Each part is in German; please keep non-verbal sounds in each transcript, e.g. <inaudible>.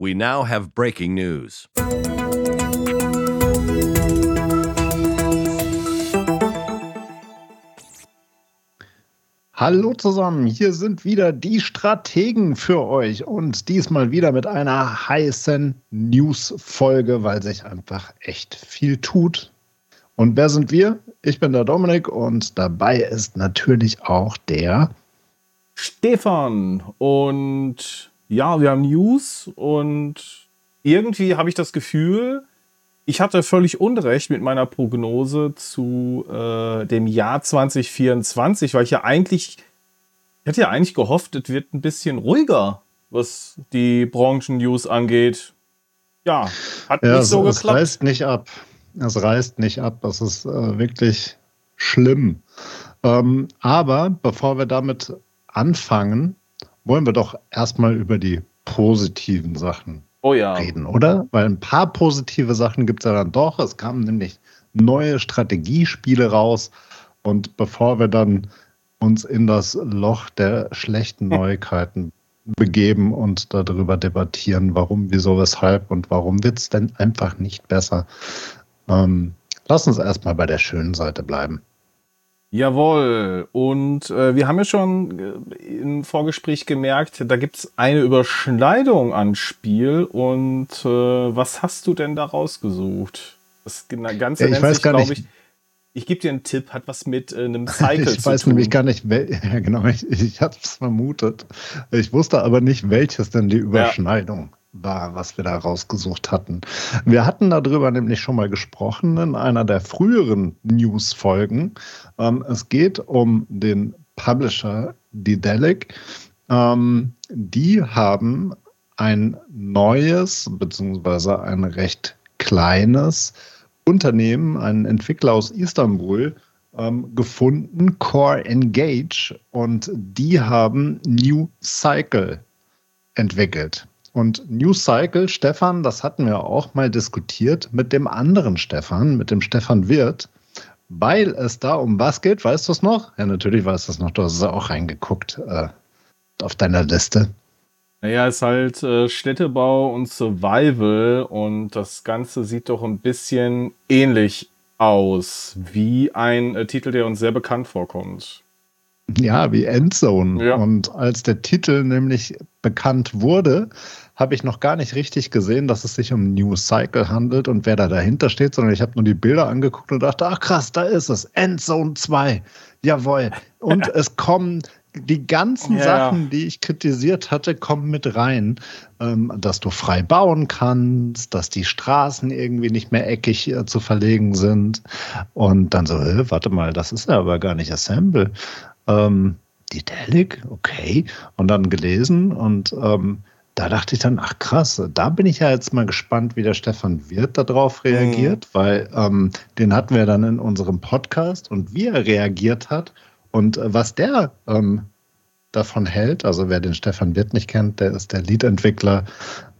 We now have breaking news. Hallo zusammen, hier sind wieder die Strategen für euch und diesmal wieder mit einer heißen News-Folge, weil sich einfach echt viel tut. Und wer sind wir? Ich bin der Dominik und dabei ist natürlich auch der Stefan. Und ja, wir haben News und irgendwie habe ich das Gefühl, ich hatte völlig Unrecht mit meiner Prognose zu äh, dem Jahr 2024, weil ich ja eigentlich, ich hatte ja eigentlich gehofft, es wird ein bisschen ruhiger, was die Branchen-News angeht. Ja, hat ja, nicht so es, geklappt. Es reißt nicht ab. Es reißt nicht ab. Das ist äh, wirklich schlimm. Ähm, aber bevor wir damit anfangen, wollen wir doch erstmal über die positiven Sachen oh ja. reden, oder? Weil ein paar positive Sachen gibt es ja dann doch. Es kamen nämlich neue Strategiespiele raus. Und bevor wir dann uns in das Loch der schlechten <laughs> Neuigkeiten begeben und darüber debattieren, warum, wieso, weshalb und warum wird es denn einfach nicht besser, ähm, lass uns erstmal bei der schönen Seite bleiben. Jawohl. Und äh, wir haben ja schon äh, im Vorgespräch gemerkt, da gibt es eine Überschneidung an Spiel. Und äh, was hast du denn da rausgesucht? Das Ganze Ja, ich nennt weiß sich, glaube ich, ich gebe dir einen Tipp, hat was mit äh, einem <laughs> Cycle Ich zu weiß tun. nämlich gar nicht, wel <laughs> ja, genau, ich, ich habe es vermutet. Ich wusste aber nicht, welches denn die Überschneidung war, was wir da rausgesucht hatten. Wir hatten darüber nämlich schon mal gesprochen in einer der früheren News-Folgen. Ähm, es geht um den Publisher Dedelic. Ähm, die haben ein neues, beziehungsweise ein recht kleines Unternehmen, einen Entwickler aus Istanbul, ähm, gefunden, Core Engage, und die haben New Cycle entwickelt. Und New Cycle, Stefan, das hatten wir auch mal diskutiert mit dem anderen Stefan, mit dem Stefan Wirth, weil es da um was geht, weißt du es noch? Ja, natürlich weißt du es noch, du hast es auch reingeguckt äh, auf deiner Liste. Naja, ist halt äh, Städtebau und Survival und das Ganze sieht doch ein bisschen ähnlich aus wie ein äh, Titel, der uns sehr bekannt vorkommt. Ja, wie Endzone. Ja. Und als der Titel nämlich bekannt wurde, habe ich noch gar nicht richtig gesehen, dass es sich um New Cycle handelt und wer da dahinter steht, sondern ich habe nur die Bilder angeguckt und dachte, ach krass, da ist es. Endzone 2. Jawohl. Und <laughs> es kommen die ganzen Ja. Sachen, die ich kritisiert hatte, kommen mit rein. Ähm, dass du frei bauen kannst, dass die Straßen irgendwie nicht mehr eckig äh, zu verlegen sind. Und dann so, warte mal, das ist ja aber gar nicht Assemble. Ähm, Dedelic, okay. Und dann gelesen und ähm, da dachte ich dann, ach krass, da bin ich ja jetzt mal gespannt, wie der Stefan Wirth darauf reagiert, weil ähm, den hatten wir dann in unserem Podcast und wie er reagiert hat und äh, was der ähm, davon hält. Also wer den Stefan Wirth nicht kennt, der ist der Lead-Entwickler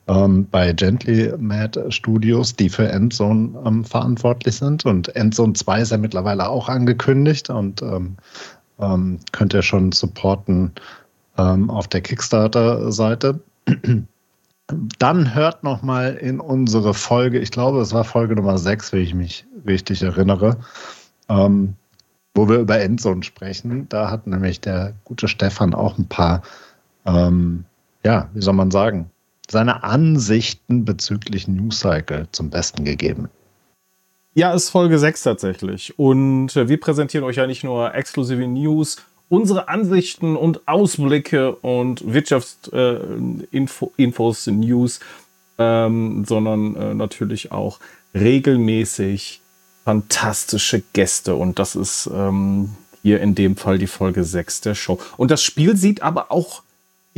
ähm, bei Gently Mad Studios, die für Endzone ähm, verantwortlich sind. Und Endzone 2 ist ja mittlerweile auch angekündigt und ähm, könnt ihr schon supporten ähm, auf der Kickstarter-Seite. <clears throat> Dann hört noch mal in unsere Folge, ich glaube, es war Folge Nummer 6, wenn ich mich richtig erinnere, ähm, wo wir über Endzone sprechen. Da hat nämlich der gute Stefan auch ein paar, ähm, ja, wie soll man sagen, seine Ansichten bezüglich New Cycle zum Besten gegeben. Ja, ist Folge 6 tatsächlich. Und äh, wir präsentieren euch ja nicht nur exklusive News, unsere Ansichten und Ausblicke und Wirtschaftsinfos, äh, News, ähm, sondern äh, natürlich auch regelmäßig fantastische Gäste. Und das ist ähm, hier in dem Fall die Folge 6 der Show. Und das Spiel sieht aber auch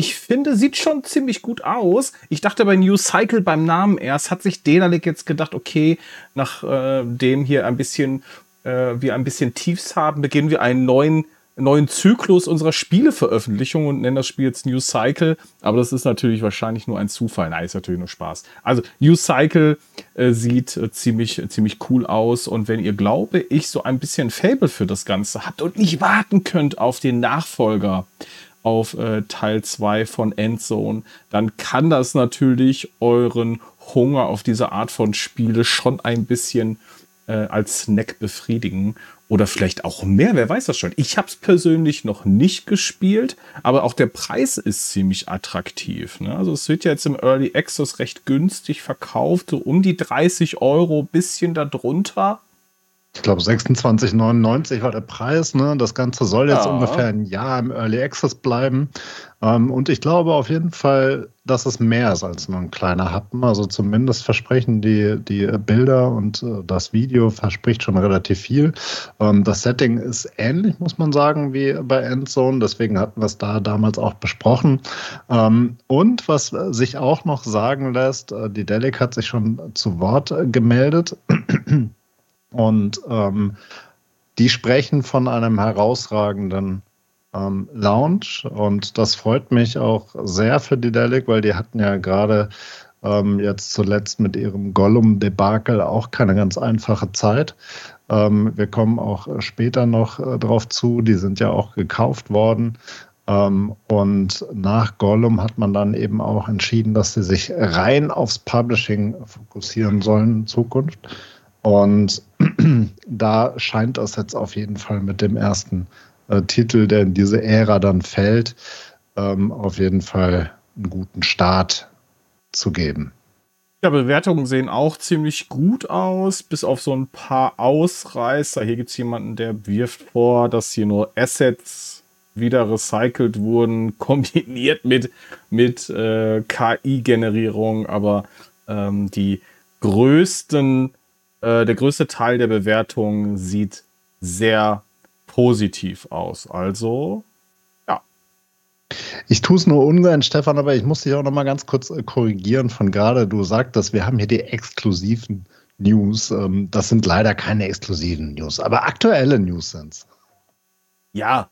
ich finde, sieht schon ziemlich gut aus. Ich dachte bei New Cycle beim Namen erst, hat sich Denalik jetzt gedacht, okay, nachdem hier ein bisschen, äh, wir ein bisschen Tiefs haben, beginnen wir einen neuen, neuen Zyklus unserer Spieleveröffentlichung und nennen das Spiel jetzt New Cycle. Aber das ist natürlich wahrscheinlich nur ein Zufall. Nein, ist natürlich nur Spaß. Also New Cycle äh, sieht äh, ziemlich, ziemlich cool aus. Und wenn ihr, glaube ich, so ein bisschen Fable für das Ganze habt und nicht warten könnt auf den Nachfolger, auf äh, Teil 2 von Endzone, dann kann das natürlich euren Hunger auf diese Art von Spiele schon ein bisschen äh, als Snack befriedigen. Oder vielleicht auch mehr, wer weiß das schon. Ich habe es persönlich noch nicht gespielt, aber auch der Preis ist ziemlich attraktiv. Ne? Also es wird ja jetzt im Early Access recht günstig verkauft, so um die 30 Euro, bisschen darunter. Ich glaube, 26,99 war der Preis. Ne? Das Ganze soll jetzt ja. ungefähr ein Jahr im Early Access bleiben. Ähm, und ich glaube auf jeden Fall, dass es mehr ist als nur ein kleiner Happen. Also zumindest versprechen die, die Bilder und äh, das Video verspricht schon relativ viel. Ähm, das Setting ist ähnlich, muss man sagen, wie bei Endzone. Deswegen hatten wir es da damals auch besprochen. Ähm, und was sich auch noch sagen lässt, äh, die Delic hat sich schon zu Wort äh, gemeldet. Und ähm, die sprechen von einem herausragenden ähm, Launch und das freut mich auch sehr für die Delic, weil die hatten ja gerade ähm, jetzt zuletzt mit ihrem Gollum-Debakel auch keine ganz einfache Zeit. Ähm, wir kommen auch später noch äh, drauf zu, die sind ja auch gekauft worden. Ähm, und nach Gollum hat man dann eben auch entschieden, dass sie sich rein aufs Publishing fokussieren sollen in Zukunft. Und da scheint es jetzt auf jeden Fall mit dem ersten äh, Titel, der in diese Ära dann fällt, ähm, auf jeden Fall einen guten Start zu geben. Ja, Bewertungen sehen auch ziemlich gut aus, bis auf so ein paar Ausreißer. Hier gibt es jemanden, der wirft vor, dass hier nur Assets wieder recycelt wurden, <laughs> kombiniert mit, mit äh, KI-Generierung. Aber ähm, die größten äh, der größte Teil der Bewertung sieht sehr positiv aus. Also, ja. Ich tue es nur ungern, Stefan, aber ich muss dich auch noch mal ganz kurz äh, korrigieren von gerade. Du sagtest, wir haben hier die exklusiven News. Ähm, das sind leider keine exklusiven News, aber aktuelle News sind es. Ja,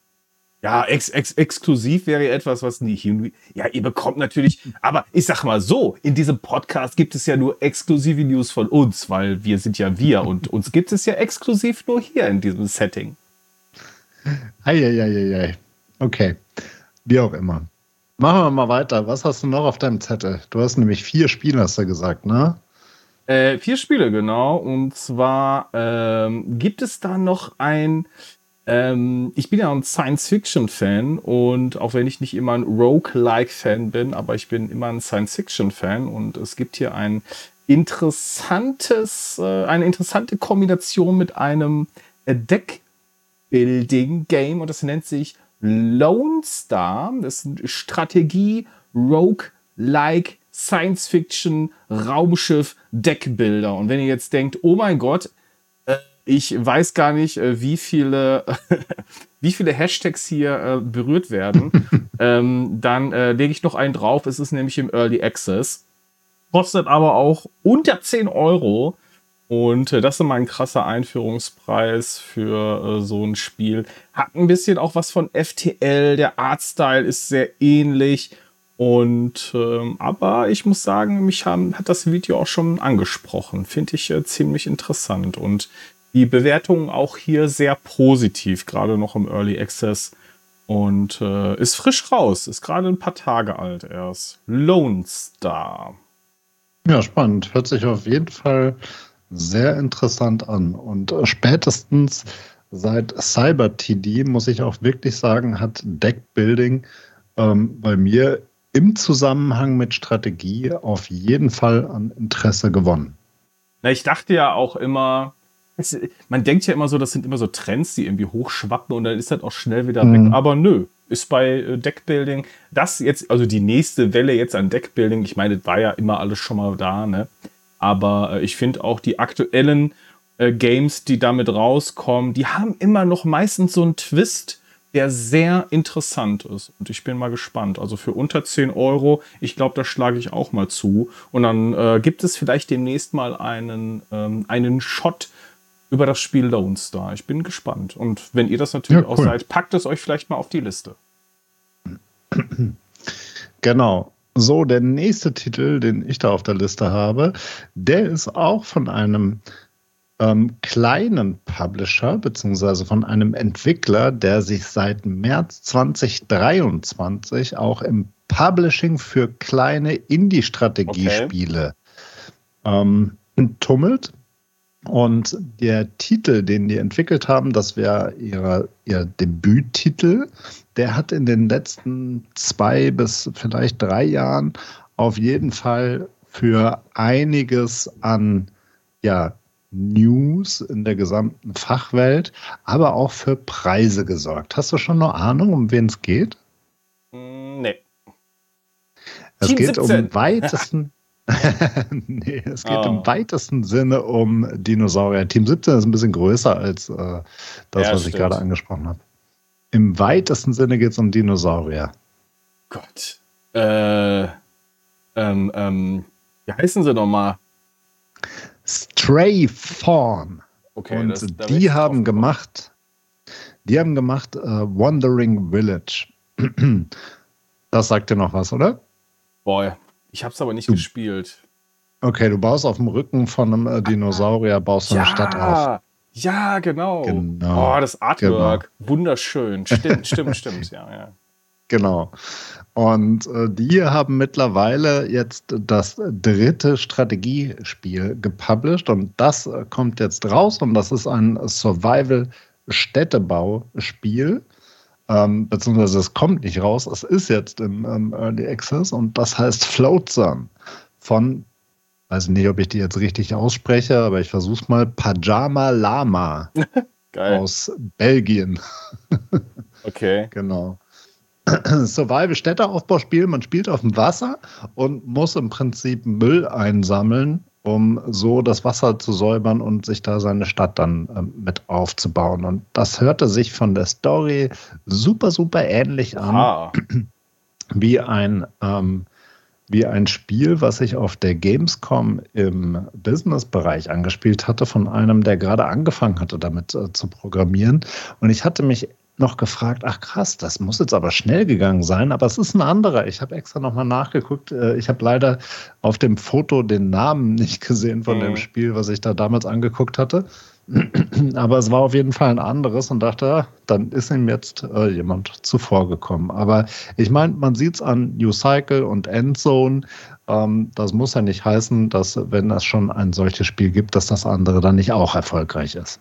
ja, ex ex exklusiv wäre etwas, was nicht. Ja, ihr bekommt natürlich, aber ich sag mal so, in diesem Podcast gibt es ja nur exklusive News von uns, weil wir sind ja wir und uns gibt es ja exklusiv nur hier in diesem Setting. Eieieiei. Okay. Wie auch immer. Machen wir mal weiter. Was hast du noch auf deinem Zettel? Du hast nämlich vier Spiele, hast du gesagt, ne? Äh, vier Spiele, genau. Und zwar ähm, gibt es da noch ein ähm, ich bin ja ein Science-Fiction-Fan und auch wenn ich nicht immer ein Rogue-like-Fan bin, aber ich bin immer ein Science-Fiction-Fan und es gibt hier ein interessantes, äh, eine interessante Kombination mit einem Deck-Building-Game und das nennt sich Lone Star. Das ist ein Strategie, Rogue-like Science-Fiction, Raumschiff, Deckbilder. Und wenn ihr jetzt denkt, oh mein Gott, ich weiß gar nicht, äh, wie viele, <laughs> wie viele Hashtags hier äh, berührt werden. <laughs> ähm, dann äh, lege ich noch einen drauf. Es ist nämlich im Early Access. Kostet aber auch unter 10 Euro. Und äh, das ist mal ein krasser Einführungspreis für äh, so ein Spiel. Hat ein bisschen auch was von FTL. Der Artstyle ist sehr ähnlich. Und ähm, aber ich muss sagen, mich haben, hat das Video auch schon angesprochen. Finde ich äh, ziemlich interessant. Und die Bewertungen auch hier sehr positiv, gerade noch im Early Access. Und äh, ist frisch raus, ist gerade ein paar Tage alt erst. Lone Star. Ja, spannend. Hört sich auf jeden Fall sehr interessant an. Und äh, spätestens seit Cyber TD, muss ich auch wirklich sagen, hat Deckbuilding ähm, bei mir im Zusammenhang mit Strategie auf jeden Fall an Interesse gewonnen. Na, ich dachte ja auch immer, es, man denkt ja immer so, das sind immer so Trends, die irgendwie hochschwappen und dann ist das auch schnell wieder mhm. weg. Aber nö, ist bei äh, Deckbuilding das jetzt, also die nächste Welle jetzt an Deckbuilding, ich meine, das war ja immer alles schon mal da, ne? Aber äh, ich finde auch die aktuellen äh, Games, die damit rauskommen, die haben immer noch meistens so einen Twist, der sehr interessant ist. Und ich bin mal gespannt. Also für unter 10 Euro, ich glaube, da schlage ich auch mal zu. Und dann äh, gibt es vielleicht demnächst mal einen, ähm, einen Shot über das Spiel Lone Star. Ich bin gespannt. Und wenn ihr das natürlich ja, cool. auch seid, packt es euch vielleicht mal auf die Liste. <clears throat> Genau. So, der nächste Titel, den ich da auf der Liste habe, der ist auch von einem ähm, kleinen Publisher, beziehungsweise von einem Entwickler, der sich seit März 2023 auch im Publishing für kleine Indie-Strategiespiele okay. ähm, tummelt. Und der Titel, den die entwickelt haben, das wäre ihr, ihr Debüttitel, der hat in den letzten zwei bis vielleicht drei Jahren auf jeden Fall für einiges an ja, News in der gesamten Fachwelt, aber auch für Preise gesorgt. Hast du schon eine Ahnung, um wen es geht? Mm, nee. Es Team geht 17. um weitesten. <laughs> nee, es geht oh. im weitesten Sinne um Dinosaurier. Team 17 ist ein bisschen größer als äh, das, ja, was stimmt. ich gerade angesprochen habe. Im weitesten Sinne geht es um Dinosaurier. Gott. Äh, ähm, ähm, wie heißen sie nochmal? Stray Fawn. Okay, und das, die haben gemacht, die haben gemacht uh, Wandering Village. <clears throat> das sagt dir noch was, oder? Boah, ich hab's aber nicht du, gespielt. Okay, du baust auf dem Rücken von einem äh, Dinosaurier, baust ja, eine Stadt auf. Ja, genau. genau. Oh, das Artwork. Genau. Wunderschön. Stimmt, <laughs> stimmt, stimmt. Ja, ja. Genau. Und äh, die haben mittlerweile jetzt das dritte Strategiespiel gepublished und das äh, kommt jetzt raus und das ist ein Survival-Städtebauspiel. Ähm, beziehungsweise es kommt nicht raus, es ist jetzt im ähm, Early Access und das heißt Floatzone von, weiß nicht, ob ich die jetzt richtig ausspreche, aber ich versuche mal, Pajama Lama <laughs> aus Belgien. <laughs> okay. Genau. <clears throat> Survival-Städteaufbauspiel. Man spielt auf dem Wasser und muss im Prinzip Müll einsammeln, um so das Wasser zu säubern und sich da seine Stadt dann ähm, mit aufzubauen. Und das hörte sich von der Story super, super ähnlich an. Ah. <clears throat> Wie ein, ähm, wie ein Spiel, was ich auf der Gamescom im Business-Bereich angespielt hatte, von einem, der gerade angefangen hatte, damit äh, zu programmieren. Und ich hatte mich noch gefragt, ach krass, das muss jetzt aber schnell gegangen sein, aber es ist ein anderer. Ich habe extra nochmal nachgeguckt. Äh, ich habe leider auf dem Foto den Namen nicht gesehen von mhm. dem Spiel, was ich da damals angeguckt hatte. <clears throat> Aber es war auf jeden Fall ein anderes und dachte, ah, dann ist ihm jetzt äh, jemand zuvorgekommen. Aber ich meine, man sieht es an New Cycle und Endzone. Ähm, das muss ja nicht heißen, dass, wenn es schon ein solches Spiel gibt, dass das andere dann nicht auch erfolgreich ist.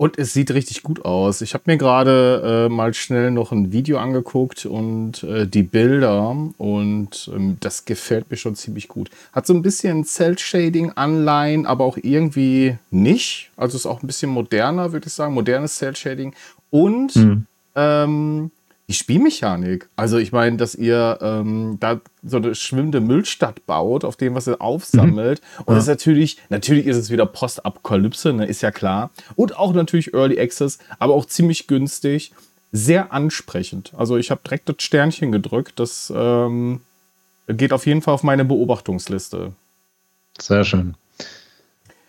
Und es sieht richtig gut aus. Ich habe mir gerade äh, mal schnell noch ein Video angeguckt und äh, die Bilder und ähm, das gefällt mir schon ziemlich gut. Hat so ein bisschen Cell-Shading-Anleihen, aber auch irgendwie nicht. Also ist auch ein bisschen moderner, würde ich sagen. Modernes Cell-Shading. Und mhm. ähm, die Spielmechanik. Also ich meine, dass ihr ähm, da so eine schwimmende Müllstadt baut, auf dem was ihr aufsammelt. Mhm. Und ja. das ist natürlich, natürlich ist es wieder Postapokalypse, ne, ist ja klar. Und auch natürlich Early Access, aber auch ziemlich günstig. Sehr ansprechend. Also ich habe direkt das Sternchen gedrückt. Das ähm, geht auf jeden Fall auf meine Beobachtungsliste. Sehr schön.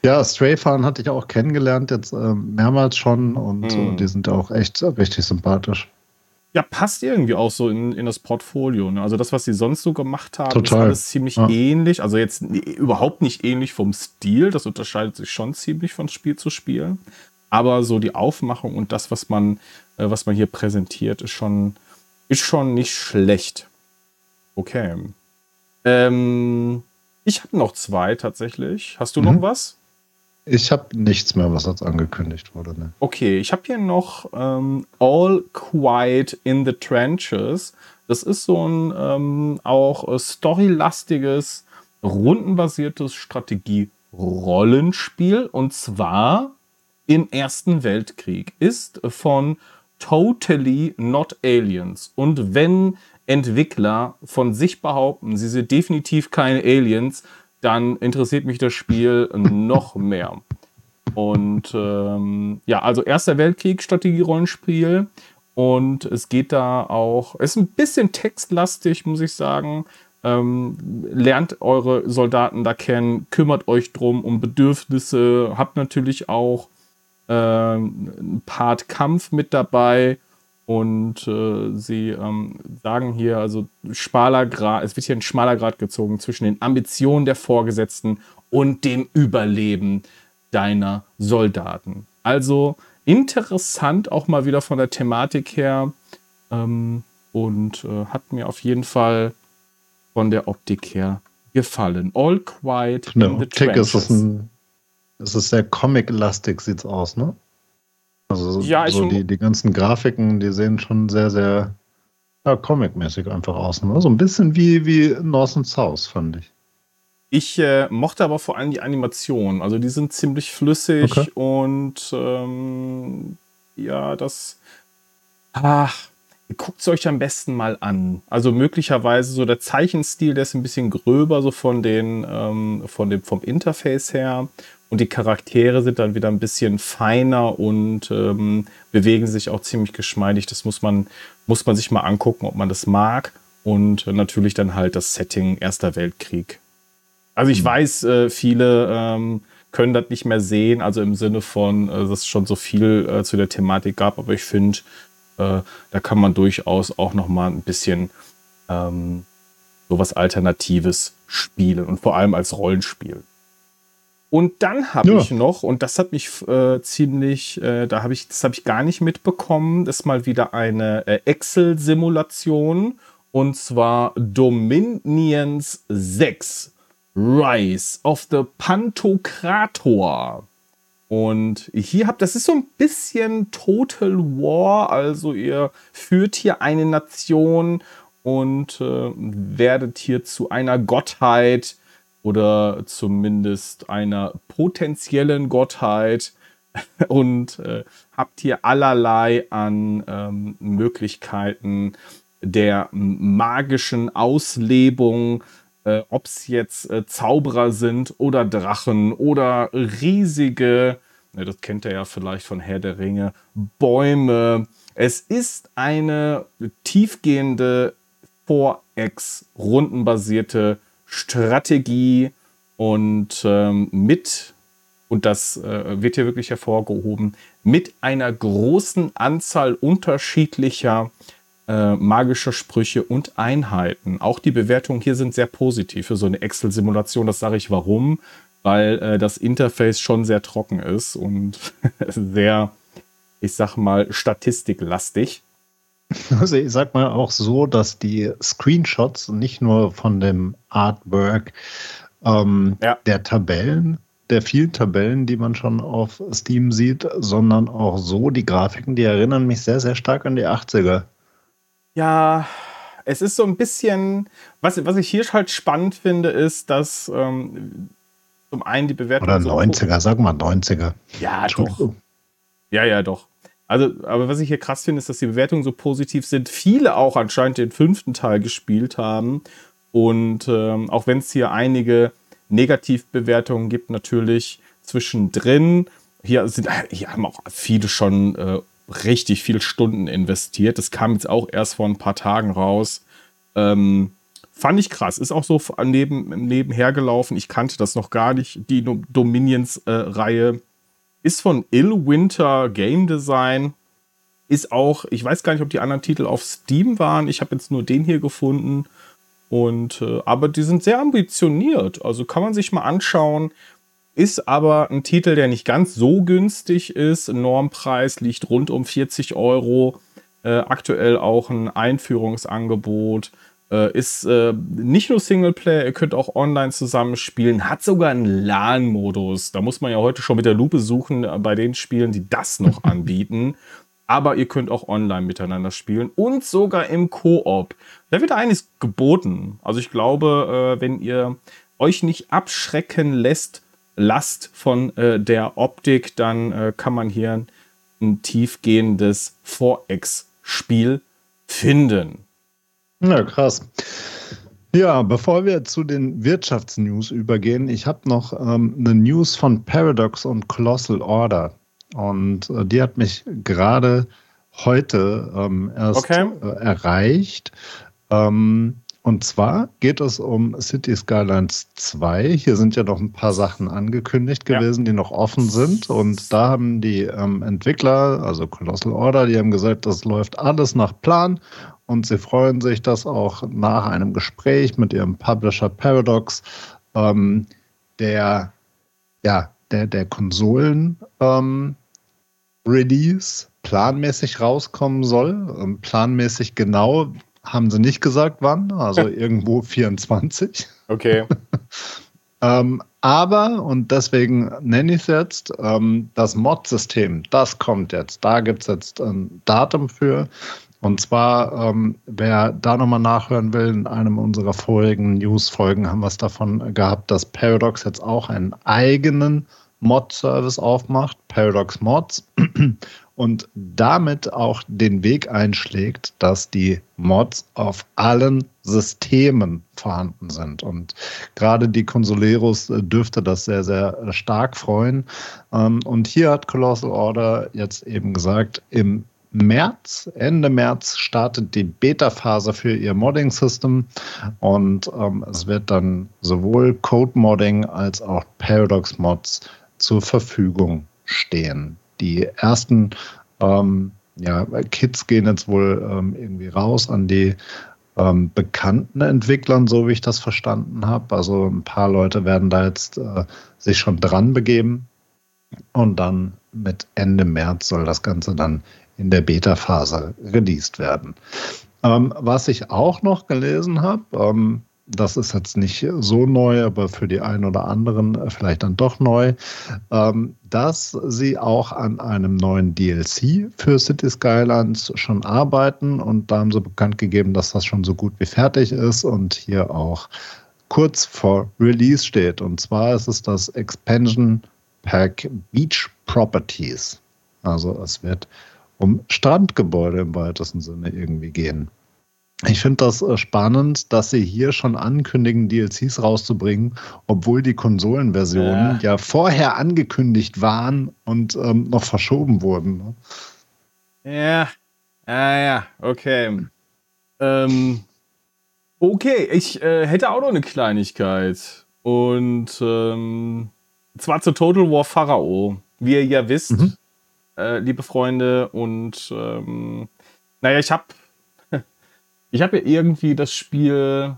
Ja, Strayfahren hatte ich auch kennengelernt, jetzt äh, mehrmals schon und mhm. äh, die sind auch echt richtig sympathisch ja, passt irgendwie auch so in, in das Portfolio. Ne? Also das, was sie sonst so gemacht haben, Total. ist alles ziemlich ja. ähnlich. Also jetzt überhaupt nicht ähnlich vom Stil. Das unterscheidet sich schon ziemlich von Spiel zu Spiel. Aber so die Aufmachung und das, was man, äh, was man hier präsentiert, ist schon, ist schon nicht schlecht. Okay. Ähm, ich habe noch zwei tatsächlich. Hast du mhm. noch was? Ich habe nichts mehr, was jetzt angekündigt wurde. Ne? Okay, ich habe hier noch ähm, All Quiet in the Trenches. Das ist so ein ähm, auch äh, storylastiges, rundenbasiertes Strategie-Rollenspiel. Und zwar im Ersten Weltkrieg. Ist von Totally Not Aliens. Und wenn Entwickler von sich behaupten, sie sind definitiv keine Aliens, dann interessiert mich das Spiel <laughs> noch mehr. Und ähm, ja, also Erster Weltkrieg Strategie-Rollenspiel. Und es geht da auch, es ist ein bisschen textlastig, muss ich sagen. Ähm, lernt eure Soldaten da kennen, kümmert euch drum um Bedürfnisse, habt natürlich auch ähm, ein Part Kampf mit dabei und äh, sie ähm, sagen hier, also schmaler Grad, es wird hier ein schmaler Grad gezogen zwischen den Ambitionen der Vorgesetzten und dem Überleben deiner Soldaten. Also interessant auch mal wieder von der Thematik her ähm, und äh, hat mir auf jeden Fall von der Optik her gefallen. All Quiet in the Trenches. Ist es, ein, es ist sehr comic-lastig, sieht's aus, ne? Also ja, so die, die ganzen Grafiken, die sehen schon sehr, sehr ja, comic-mäßig einfach aus. Ne? So ein bisschen wie, wie North and South, fand ich. Ich äh, mochte aber vor allem die Animationen. Also die sind ziemlich flüssig okay. und ähm, ja, das. Ach, guckt es euch am besten mal an. Also möglicherweise so der Zeichenstil, der ist ein bisschen gröber, so von den, ähm, von dem, vom Interface her. Und die Charaktere sind dann wieder ein bisschen feiner und ähm, bewegen sich auch ziemlich geschmeidig. Das muss man, muss man sich mal angucken, ob man das mag. Und natürlich dann halt das Setting Erster Weltkrieg. Also ich mhm. weiß, äh, viele ähm, können das nicht mehr sehen, also im Sinne von, äh, dass es schon so viel äh, zu der Thematik gab, aber ich finde, äh, da kann man durchaus auch noch mal ein bisschen ähm, sowas Alternatives spielen und vor allem als Rollenspiel. Und dann habe ja. ich noch, und das hat mich äh, ziemlich, äh, da habe ich, das habe ich gar nicht mitbekommen, das ist mal wieder eine äh, Excel-Simulation und zwar Dominions 6 Rise of the Pantokrator. Und hier habt, das ist so ein bisschen Total War, also ihr führt hier eine Nation und äh, werdet hier zu einer Gottheit oder zumindest einer potenziellen Gottheit. <laughs> Und äh, habt hier allerlei an ähm, Möglichkeiten der magischen Auslebung äh, ob es jetzt äh, Zauberer sind oder Drachen oder riesige, ne, das kennt ihr ja vielleicht von Herr der Ringe, Bäume. Es ist eine tiefgehende 4X rundenbasierte Strategie und ähm, mit, und das äh, wird hier wirklich hervorgehoben, mit einer großen Anzahl unterschiedlicher äh, magische Sprüche und Einheiten. Auch die Bewertungen hier sind sehr positiv für so eine Excel-Simulation. Das sage ich warum, weil äh, das Interface schon sehr trocken ist und <laughs> sehr, ich sag mal, statistiklastig. Also ich sag mal auch so, dass die Screenshots nicht nur von dem Artwork ähm, ja. der Tabellen, der vielen Tabellen, die man schon auf Steam sieht, sondern auch so die Grafiken, die erinnern mich sehr, sehr stark an die 80er. Ja, es ist so ein bisschen, was, was ich hier halt spannend finde, ist, dass ähm, zum einen die Bewertung. Oder 90er, so, sag mal 90er. Ja, doch. Ja, ja, doch. Also, aber was ich hier krass finde, ist, dass die Bewertungen so positiv sind. Viele auch anscheinend den fünften Teil gespielt haben. Und ähm, auch wenn es hier einige Negativbewertungen gibt, natürlich zwischendrin. Hier, sind, hier haben auch viele schon äh, richtig viel Stunden investiert. Das kam jetzt auch erst vor ein paar Tagen raus. Ähm, fand ich krass. Ist auch so neben, nebenher gelaufen. Ich kannte das noch gar nicht. Die Dominions-Reihe äh, ist von Ill Winter Game Design. Ist auch, ich weiß gar nicht, ob die anderen Titel auf Steam waren. Ich habe jetzt nur den hier gefunden. Und, äh, aber die sind sehr ambitioniert. Also kann man sich mal anschauen. Ist aber ein Titel, der nicht ganz so günstig ist. Normpreis liegt rund um 40 Euro. Äh, aktuell auch ein Einführungsangebot. Äh, ist äh, nicht nur Singleplayer, ihr könnt auch online zusammenspielen. Hat sogar einen LAN-Modus. Da muss man ja heute schon mit der Lupe suchen äh, bei den Spielen, die das noch <laughs> anbieten. Aber ihr könnt auch online miteinander spielen und sogar im Koop. Da wird einiges geboten. Also ich glaube, äh, wenn ihr euch nicht abschrecken lässt Last von äh, der Optik, dann äh, kann man hier ein tiefgehendes 4X-Spiel finden. Ja, krass. Ja, bevor wir zu den Wirtschaftsnews übergehen, ich habe noch ähm, eine News von Paradox und Colossal Order. Und äh, die hat mich gerade heute ähm, erst okay. Äh, erreicht. Ähm, und zwar geht es um City Skylines 2. Hier sind ja noch ein paar Sachen angekündigt gewesen, ja. die noch offen sind. Und da haben die ähm, Entwickler, also Colossal Order, die haben gesagt, das läuft alles nach Plan. Und sie freuen sich, dass auch nach einem Gespräch mit ihrem Publisher Paradox ähm, der ja, der, der Konsolen ähm, Release planmäßig rauskommen soll. Ähm, planmäßig genau haben sie nicht gesagt, wann, also <laughs> irgendwo 24. Okay. <laughs> ähm, aber, und deswegen nenne ich es jetzt, ähm, das Mod-System, das kommt jetzt. Da gibt es jetzt ein Datum für. Und zwar, ähm, wer da nochmal nachhören will, in einem unserer vorigen News-Folgen haben wir es davon gehabt, dass Paradox jetzt auch einen eigenen Mod-Service aufmacht, Paradox Mods, und damit auch den Weg einschlägt, dass die Mods auf allen Systemen vorhanden sind. Und gerade die Consoleros äh, dürfte das sehr, sehr stark freuen. Ähm, und hier hat Colossal Order jetzt eben gesagt, im März, Ende März startet die Beta-Phase für ihr Modding-System und ähm, es wird dann sowohl Code-Modding als auch Paradox-Mods zur Verfügung stehen. Die ersten ähm, ja, Kits gehen jetzt wohl ähm, irgendwie raus an die ähm, bekannten Entwicklern, so wie ich das verstanden habe. Also ein paar Leute werden da jetzt äh, sich schon dran begeben. Und dann mit Ende März soll das Ganze dann in der Beta-Phase released werden. Ähm, was ich auch noch gelesen habe, ähm, das ist jetzt nicht so neu, aber für die einen oder anderen vielleicht dann doch neu, ähm, dass sie auch an einem neuen DLC für City Skylines schon arbeiten und da haben sie bekannt gegeben, dass das schon so gut wie fertig ist und hier auch kurz vor Release steht. Und zwar ist es das Expansion Pack Beach Properties. Also es wird um Strandgebäude im weitesten Sinne irgendwie gehen. Ich finde das äh, spannend, dass sie hier schon ankündigen, DLCs rauszubringen, obwohl die Konsolenversionen ja, ja vorher angekündigt waren und ähm, noch verschoben wurden. Ne? Ja, ah, ja, okay. Ähm, okay, ich äh, hätte auch noch eine Kleinigkeit. Und ähm, zwar zu Total War Pharao. Wie ihr ja wisst, mhm äh, liebe Freunde. Und ähm, naja, ich habe ich hab ja irgendwie das Spiel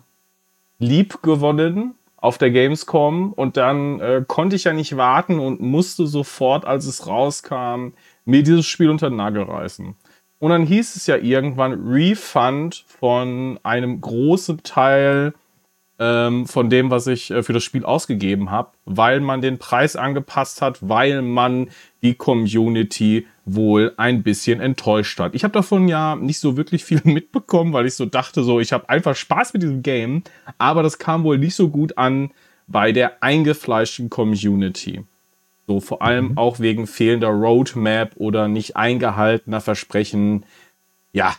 lieb gewonnen auf der Gamescom und dann äh, konnte ich ja nicht warten und musste sofort, als es rauskam, mir dieses Spiel unter den Nagel reißen. Und dann hieß es ja irgendwann Refund von einem großen Teil ähm, von dem, was ich äh, für das Spiel ausgegeben habe, weil man den Preis angepasst hat, weil man die Community wohl ein bisschen enttäuscht hat. Ich habe davon ja nicht so wirklich viel <laughs> mitbekommen, weil ich so dachte, so ich habe einfach Spaß mit diesem Game, aber das kam wohl nicht so gut an bei der eingefleischten Community. So vor allem mhm. auch wegen fehlender Roadmap oder nicht eingehaltener Versprechen. Ja,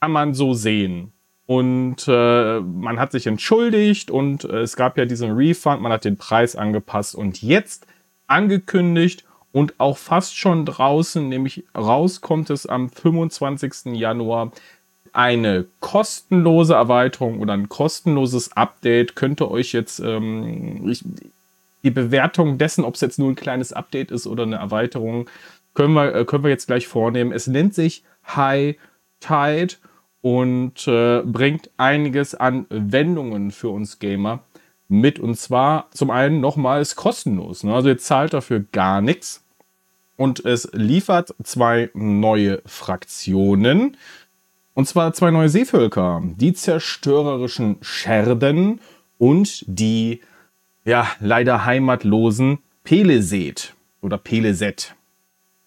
kann man so sehen. Und äh, man hat sich entschuldigt und äh, es gab ja diesen Refund, man hat den Preis angepasst und jetzt angekündigt und auch fast schon draußen, nämlich raus kommt es am 25. Januar, eine kostenlose Erweiterung oder ein kostenloses Update könnte euch jetzt ähm, ich, die Bewertung dessen, ob es jetzt nur ein kleines Update ist oder eine Erweiterung, können wir, äh, können wir jetzt gleich vornehmen. Es nennt sich High Tide und äh, bringt einiges an Wendungen für uns Gamer mit. Und zwar zum einen nochmals kostenlos. Ne? Also ihr zahlt dafür gar nichts. Und es liefert zwei neue Fraktionen. Und zwar zwei neue Seevölker. Die zerstörerischen Scherden und die ja leider heimatlosen Peleset oder Peleset.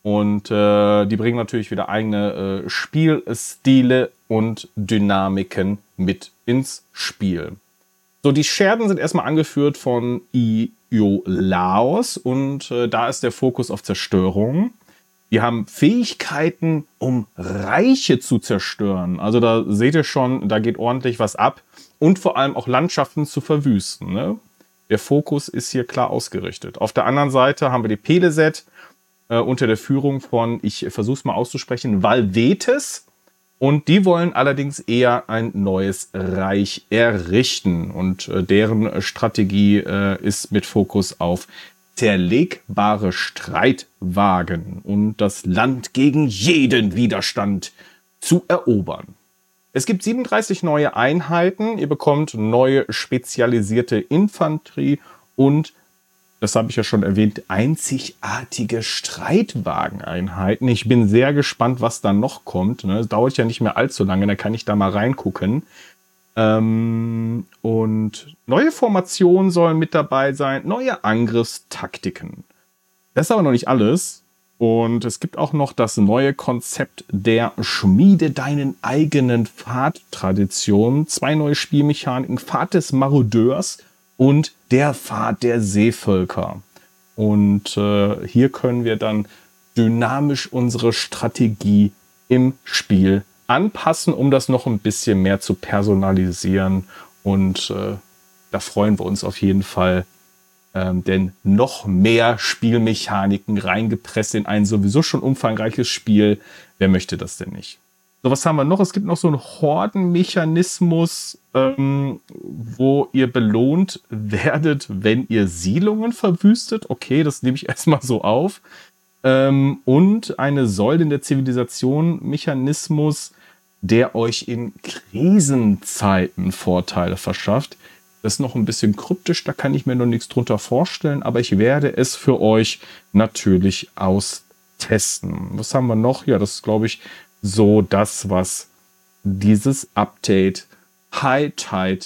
Und äh, die bringen natürlich wieder eigene äh, Spielstile und Dynamiken mit ins Spiel. So, die Scherden sind erstmal angeführt von Iolaos und äh, da ist der Fokus auf Zerstörung. Die haben Fähigkeiten, um Reiche zu zerstören. Also da seht ihr schon, da geht ordentlich was ab. Und vor allem auch Landschaften zu verwüsten. Ne? Der Fokus ist hier klar ausgerichtet. Auf der anderen Seite haben wir die Peleset äh, unter der Führung von, ich versuche es mal auszusprechen, Valvetes. Und die wollen allerdings eher ein neues Reich errichten. Und äh, deren Strategie äh, ist mit Fokus auf zerlegbare Streitwagen und das Land gegen jeden Widerstand zu erobern. Es gibt 37 neue Einheiten, ihr bekommt neue spezialisierte Infanterie und das habe ich ja schon erwähnt, einzigartige Streitwageneinheiten. Ich bin sehr gespannt, was da noch kommt. Ne? Es dauert ja nicht mehr allzu lange, da kann ich da mal reingucken. Ähm, und neue Formationen sollen mit dabei sein, neue Angriffstaktiken. Das ist aber noch nicht alles. Und es gibt auch noch das neue Konzept der Schmiede deinen eigenen Pfad-Tradition. Zwei neue Spielmechaniken, Pfad des Marodeurs und der Pfad der Seevölker. Und äh, hier können wir dann dynamisch unsere Strategie im Spiel anpassen, um das noch ein bisschen mehr zu personalisieren. Und äh, da freuen wir uns auf jeden Fall ähm, denn noch mehr Spielmechaniken reingepresst in ein sowieso schon umfangreiches Spiel. Wer möchte das denn nicht? So, was haben wir noch? Es gibt noch so einen Hordenmechanismus, ähm, wo ihr belohnt <laughs> werdet, wenn ihr Siedlungen verwüstet. Okay, das nehme ich <laughs> erstmal so auf. Ähm, und eine Säulen der Zivilisation Mechanismus, der euch in Krisenzeiten Vorteile verschafft. Das ist noch ein bisschen kryptisch, da kann ich mir noch nichts drunter vorstellen, aber ich werde es für euch natürlich austesten. Was haben wir noch? Ja, das ist, glaube ich, so das, was dieses Update High Tide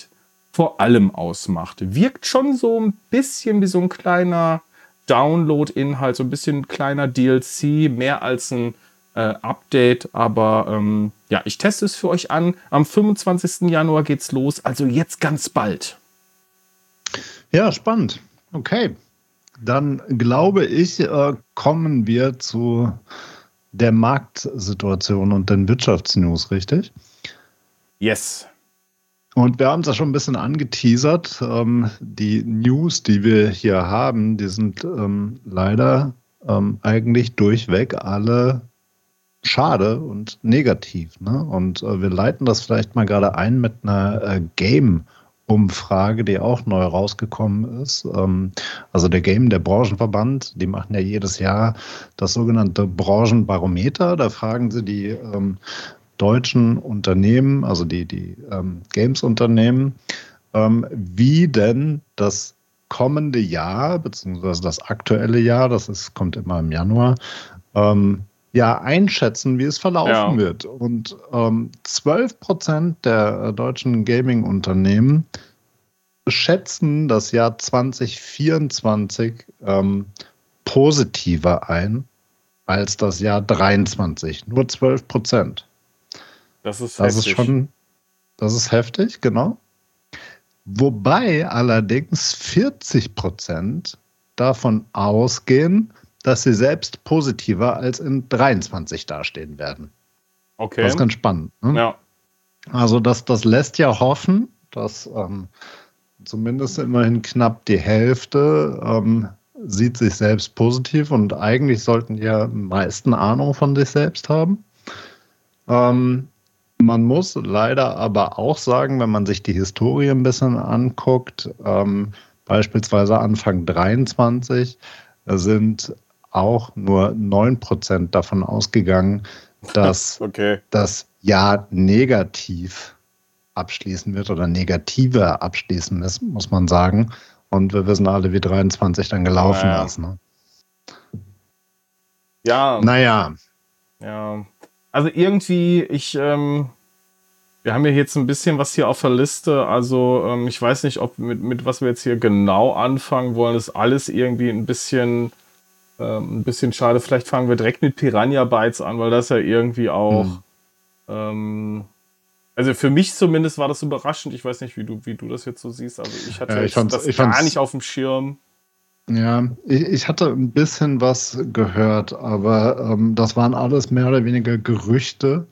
vor allem ausmacht. Wirkt schon so ein bisschen wie so ein kleiner Download-Inhalt, so ein bisschen kleiner DLC, mehr als ein äh, Update. Aber ähm, ja, ich teste es für euch an. Am 25. Januar geht's los, also jetzt ganz bald. Ja, spannend. Okay. Dann glaube ich, äh, kommen wir zu der Marktsituation und den Wirtschaftsnews, richtig? Yes. Und wir haben es ja schon ein bisschen angeteasert. Ähm, die News, die wir hier haben, die sind ähm, leider ähm, eigentlich durchweg alle schade und negativ. Ne? Und äh, wir leiten das vielleicht mal gerade ein mit einer äh, Game- Umfrage, die auch neu rausgekommen ist. Ähm, also der Game, der Branchenverband, die machen ja jedes Jahr das sogenannte Branchenbarometer. Da fragen sie die ähm, deutschen Unternehmen, also die, die ähm, Games-Unternehmen, ähm, wie denn das kommende Jahr, beziehungsweise das aktuelle Jahr, das ist, kommt immer im Januar, ähm, ja, einschätzen, wie es verlaufen ja. wird. Und ähm, 12 Prozent der äh, deutschen Gaming-Unternehmen schätzen das Jahr 2024 ähm, positiver ein als das Jahr 23. Nur 12 Prozent. Das ist das heftig. Ist schon, das ist heftig, genau. Wobei allerdings 40 Prozent davon ausgehen, dass sie selbst positiver als in 23 dastehen werden. Okay. Das ist ganz spannend. Ne? Ja. Also das, das lässt ja hoffen, dass ähm, zumindest immerhin knapp die Hälfte ähm, sieht sich selbst positiv und eigentlich sollten die ja meisten Ahnung von sich selbst haben. Ähm, man muss leider aber auch sagen, wenn man sich die Historie ein bisschen anguckt, ähm, beispielsweise Anfang 23 sind auch nur 9% davon ausgegangen, <laughs> dass okay. das Jahr negativ abschließen wird oder negativer abschließen ist, muss man sagen. Und wir wissen alle, wie 23 dann gelaufen naja. ist. Ne? Ja. Naja. Ja. Also irgendwie, ich, ähm, wir haben ja jetzt ein bisschen was hier auf der Liste. Also ähm, ich weiß nicht, ob mit, mit was wir jetzt hier genau anfangen wollen. Das ist alles irgendwie ein bisschen ähm, ein bisschen schade. Vielleicht fangen wir direkt mit Piranha Bytes an, weil das ja irgendwie auch. Hm. Ähm, also für mich zumindest war das überraschend. Ich weiß nicht, wie du, wie du das jetzt so siehst. Also ich hatte ja, ich das ich gar nicht auf dem Schirm. Ja, ich, ich, hatte ein bisschen was gehört, aber ähm, das waren alles mehr oder weniger Gerüchte.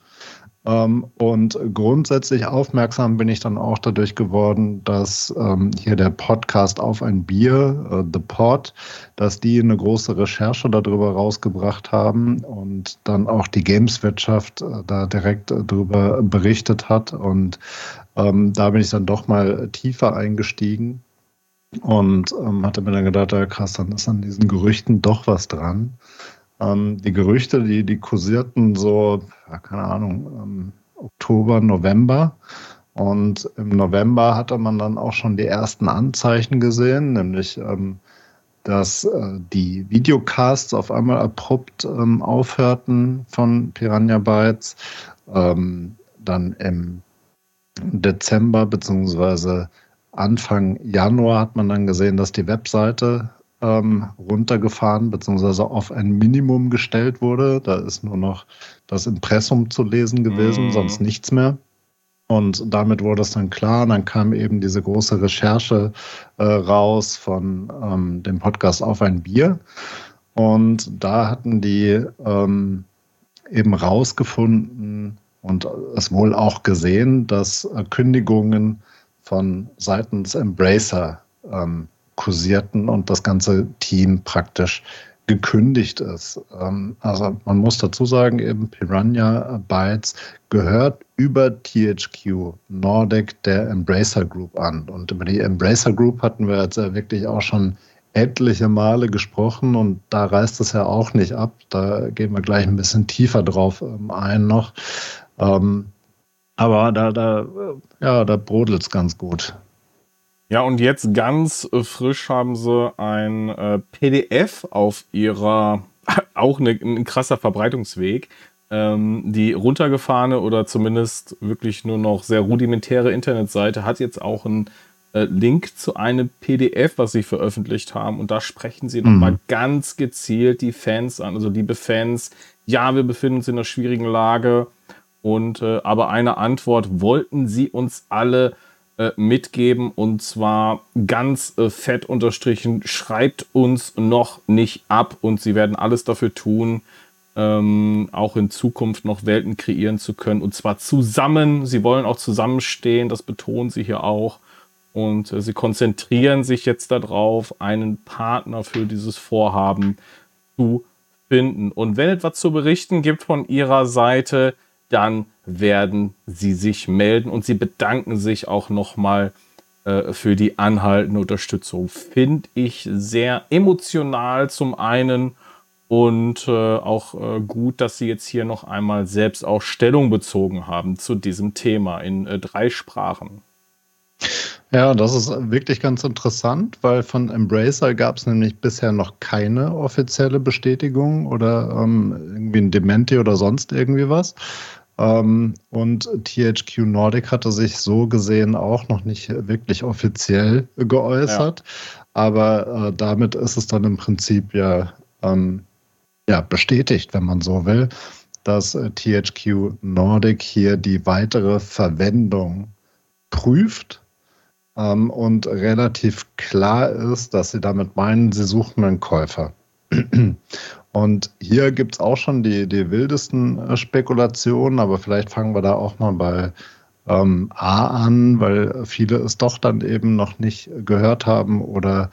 Ähm, und grundsätzlich aufmerksam bin ich dann auch dadurch geworden, dass ähm, hier der Podcast auf ein Bier, äh, The Pod, dass die eine große Recherche darüber rausgebracht haben und dann auch die Gameswirtschaft äh, da direkt äh, darüber berichtet hat. Und ähm, da bin ich dann doch mal tiefer eingestiegen und hatte mir dann gedacht, ja, krass, dann ist an diesen Gerüchten doch was dran. Ähm, die Gerüchte, die, die kursierten so, ja, keine Ahnung, ähm, Oktober, November. Und im November hatte man dann auch schon die ersten Anzeichen gesehen, nämlich ähm, dass äh, die Videocasts auf einmal abrupt ähm, aufhörten von Piranha Bytes. Ähm, dann im Dezember beziehungsweise Anfang Januar hat man dann gesehen, dass die Webseite ähm, runtergefahren beziehungsweise auf ein Minimum gestellt wurde. Da ist nur noch das Impressum zu lesen gewesen, mhm. sonst nichts mehr. Und damit wurde es dann klar. Dann kam eben diese große Recherche äh, raus von ähm, dem Podcast Auf ein Bier. Und da hatten die ähm, eben rausgefunden und es wohl auch gesehen, dass äh, Kündigungen von seitens Embracer ähm, kursierten und das ganze Team praktisch gekündigt ist. Ähm, also man muss dazu sagen, eben Piranha Bytes gehört über THQ Nordic der Embracer Group an. Und über die Embracer Group hatten wir jetzt wirklich auch schon etliche Male gesprochen und da reißt es ja auch nicht ab. Da gehen wir gleich ein bisschen tiefer drauf ähm, ein noch. Ähm, aber da, da, ja, da brodelt es ganz gut. Ja, und jetzt ganz frisch haben sie ein äh, PDF auf ihrer, <laughs> auch ne, ein krasser Verbreitungsweg, ähm, die runtergefahrene oder zumindest wirklich nur noch sehr rudimentäre Internetseite hat jetzt auch einen äh, Link zu einem PDF, was sie veröffentlicht haben. Und da sprechen sie mhm. nochmal ganz gezielt die Fans an, also liebe Fans, ja, wir befinden uns in einer schwierigen Lage. Und äh, aber eine Antwort wollten sie uns alle äh, mitgeben und zwar ganz äh, fett unterstrichen, schreibt uns noch nicht ab und sie werden alles dafür tun, ähm, auch in Zukunft noch Welten kreieren zu können und zwar zusammen. Sie wollen auch zusammenstehen, das betonen sie hier auch. Und äh, sie konzentrieren sich jetzt darauf, einen Partner für dieses Vorhaben zu finden. Und wenn etwas zu berichten gibt von ihrer Seite, dann werden sie sich melden und sie bedanken sich auch nochmal äh, für die anhaltende Unterstützung. Finde ich sehr emotional zum einen und äh, auch äh, gut, dass sie jetzt hier noch einmal selbst auch Stellung bezogen haben zu diesem Thema in äh, drei Sprachen. Ja, das ist wirklich ganz interessant, weil von Embracer gab es nämlich bisher noch keine offizielle Bestätigung oder ähm, irgendwie ein Dementi oder sonst irgendwie was. Ähm, und THQ Nordic hatte sich so gesehen auch noch nicht wirklich offiziell geäußert. Ja. Aber äh, damit ist es dann im Prinzip ja, ähm, ja bestätigt, wenn man so will, dass äh, THQ Nordic hier die weitere Verwendung prüft ähm, und relativ klar ist, dass sie damit meinen, sie suchen einen Käufer. Und hier gibt es auch schon die, die wildesten äh, Spekulationen, aber vielleicht fangen wir da auch mal bei ähm, A an, weil viele es doch dann eben noch nicht gehört haben oder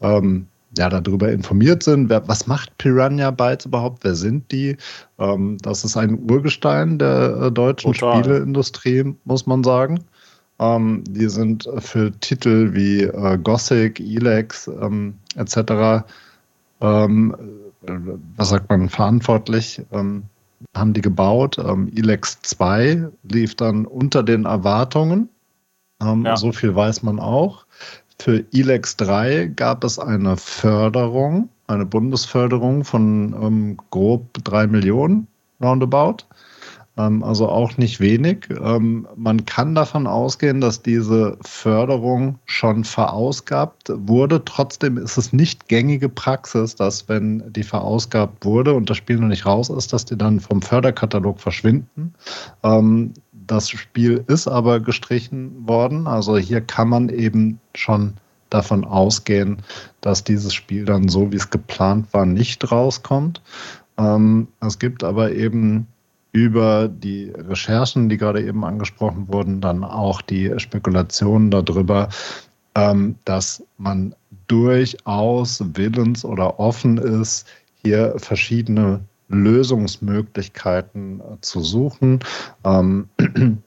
ähm, ja, darüber informiert sind. Wer, was macht Piranha Bytes überhaupt? Wer sind die? Ähm, das ist ein Urgestein der äh, deutschen Total. Spieleindustrie, muss man sagen. Ähm, die sind für Titel wie äh, Gothic, Elex ähm, etc. Ähm, was sagt man, verantwortlich, ähm, haben die gebaut. Ähm, Elex 2 lief dann unter den Erwartungen. Ähm, ja. So viel weiß man auch. Für Elex 3 gab es eine Förderung, eine Bundesförderung von ähm, grob 3 Millionen roundabout. Ähm, also auch nicht wenig. Ähm, man kann davon ausgehen, dass diese Förderung schon verausgabt wurde. Trotzdem ist es nicht gängige Praxis, dass wenn die verausgabt wurde und das Spiel noch nicht raus ist, dass die dann vom Förderkatalog verschwinden. Ähm, das Spiel ist aber gestrichen worden. Also hier kann man eben schon davon ausgehen, dass dieses Spiel dann so, wie es geplant war, nicht rauskommt. es gibt aber eben über die Recherchen, die gerade eben angesprochen wurden, dann auch die Spekulationen darüber, ähm, dass man durchaus willens oder offen ist, hier verschiedene Lösungsmöglichkeiten äh, zu suchen. Ähm, <clears throat>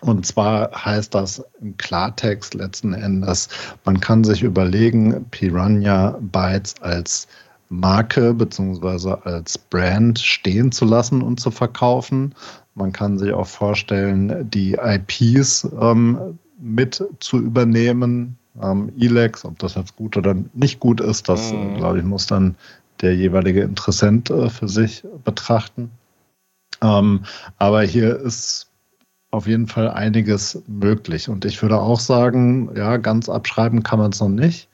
und zwar heißt das im Klartext letzten Endes, man kann sich überlegen, Piranha Bytes als Marke beziehungsweise als Brand stehen zu lassen und zu verkaufen. Man kann sich auch vorstellen, die IPs ähm, mit zu übernehmen, ähm, Elex. Ob das jetzt gut oder nicht gut ist, das, mhm. äh, glaube ich, muss dann der jeweilige Interessent äh, für sich betrachten. Ähm, aber hier ist auf jeden Fall einiges möglich. Und ich würde auch sagen, ja, ganz abschreiben kann man es noch nicht.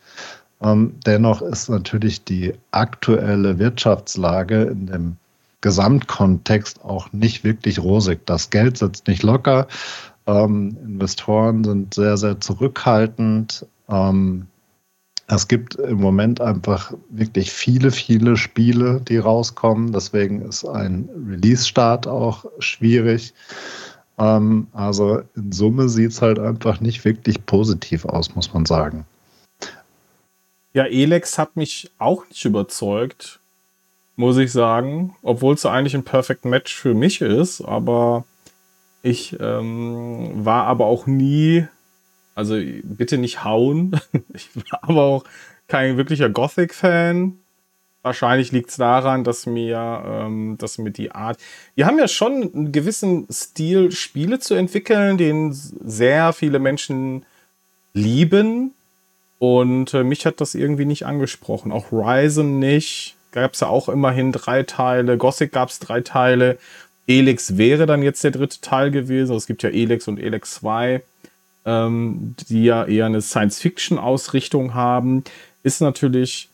Ähm, dennoch ist natürlich die aktuelle Wirtschaftslage in dem Gesamtkontext auch nicht wirklich rosig. Das Geld sitzt nicht locker. Ähm, Investoren sind sehr, sehr zurückhaltend. Ähm, es gibt im Moment einfach wirklich viele, viele Spiele, die rauskommen. Deswegen ist ein Release-Start auch schwierig. Ähm, also in Summe sieht es halt einfach nicht wirklich positiv aus, muss man sagen. Ja, Elex hat mich auch nicht überzeugt, muss ich sagen. Obwohl es eigentlich ein Perfect Match für mich ist. Aber ich ähm, war aber auch nie, also bitte nicht hauen. <laughs> ich war aber auch kein wirklicher Gothic-Fan. Wahrscheinlich liegt es daran, dass mir, ähm, dass mir die Art. Wir haben ja schon einen gewissen Stil, Spiele zu entwickeln, den sehr viele Menschen lieben. Und äh, mich hat das irgendwie nicht angesprochen. Auch Ryzen nicht. Gab es ja auch immerhin drei Teile. Gothic gab es drei Teile. Elix wäre dann jetzt der dritte Teil gewesen. Es gibt ja Elix und Elix 2, ähm, die ja eher eine Science-Fiction-Ausrichtung haben. Ist natürlich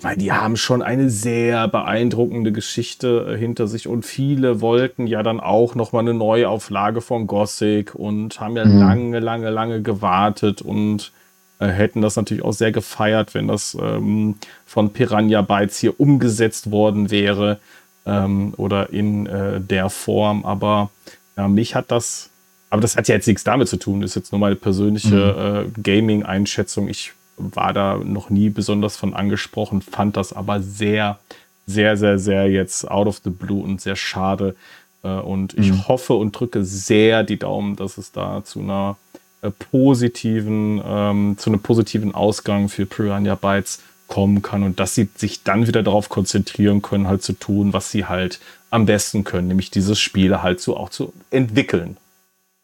weil die haben schon eine sehr beeindruckende Geschichte äh, hinter sich und viele wollten ja dann auch noch mal eine Neuauflage von Gothic und haben ja mhm. lange, lange, lange gewartet und hätten das natürlich auch sehr gefeiert, wenn das ähm, von Piranha Bytes hier umgesetzt worden wäre ähm, oder in äh, der Form. Aber ja, mich hat das, aber das hat ja jetzt nichts damit zu tun, das ist jetzt nur meine persönliche mhm. äh, Gaming-Einschätzung. Ich war da noch nie besonders von angesprochen, fand das aber sehr, sehr, sehr, sehr jetzt out of the blue und sehr schade. Äh, und ich mhm. hoffe und drücke sehr die Daumen, dass es da zu einer äh, positiven, ähm, zu einem positiven Ausgang für Piranha Bytes kommen kann und dass sie sich dann wieder darauf konzentrieren können, halt zu tun, was sie halt am besten können, nämlich dieses Spiel halt so auch zu entwickeln.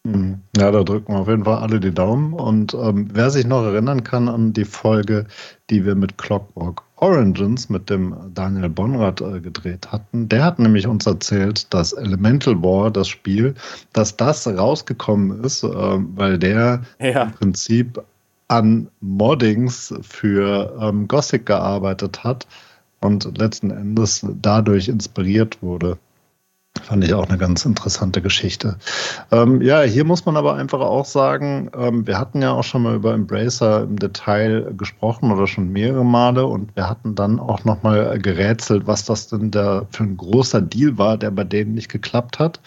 Mhm. Ja, da drücken wir auf jeden Fall alle die Daumen. Und ähm, wer sich noch erinnern kann an die Folge, die wir mit Clockwork Origins mit dem Daniel Bonrad äh, gedreht hatten, der hat nämlich uns erzählt, dass Elemental War, das Spiel, dass das rausgekommen ist, äh, weil der ja. im Prinzip an Moddings für ähm, Gothic gearbeitet hat und letzten Endes dadurch inspiriert wurde. Fand ich auch eine ganz interessante Geschichte. Ähm, ja, hier muss man aber einfach auch sagen, ähm, wir hatten ja auch schon mal über Embracer im Detail gesprochen oder schon mehrere Male und wir hatten dann auch noch mal gerätselt, was das denn da für ein großer Deal war, der bei denen nicht geklappt hat.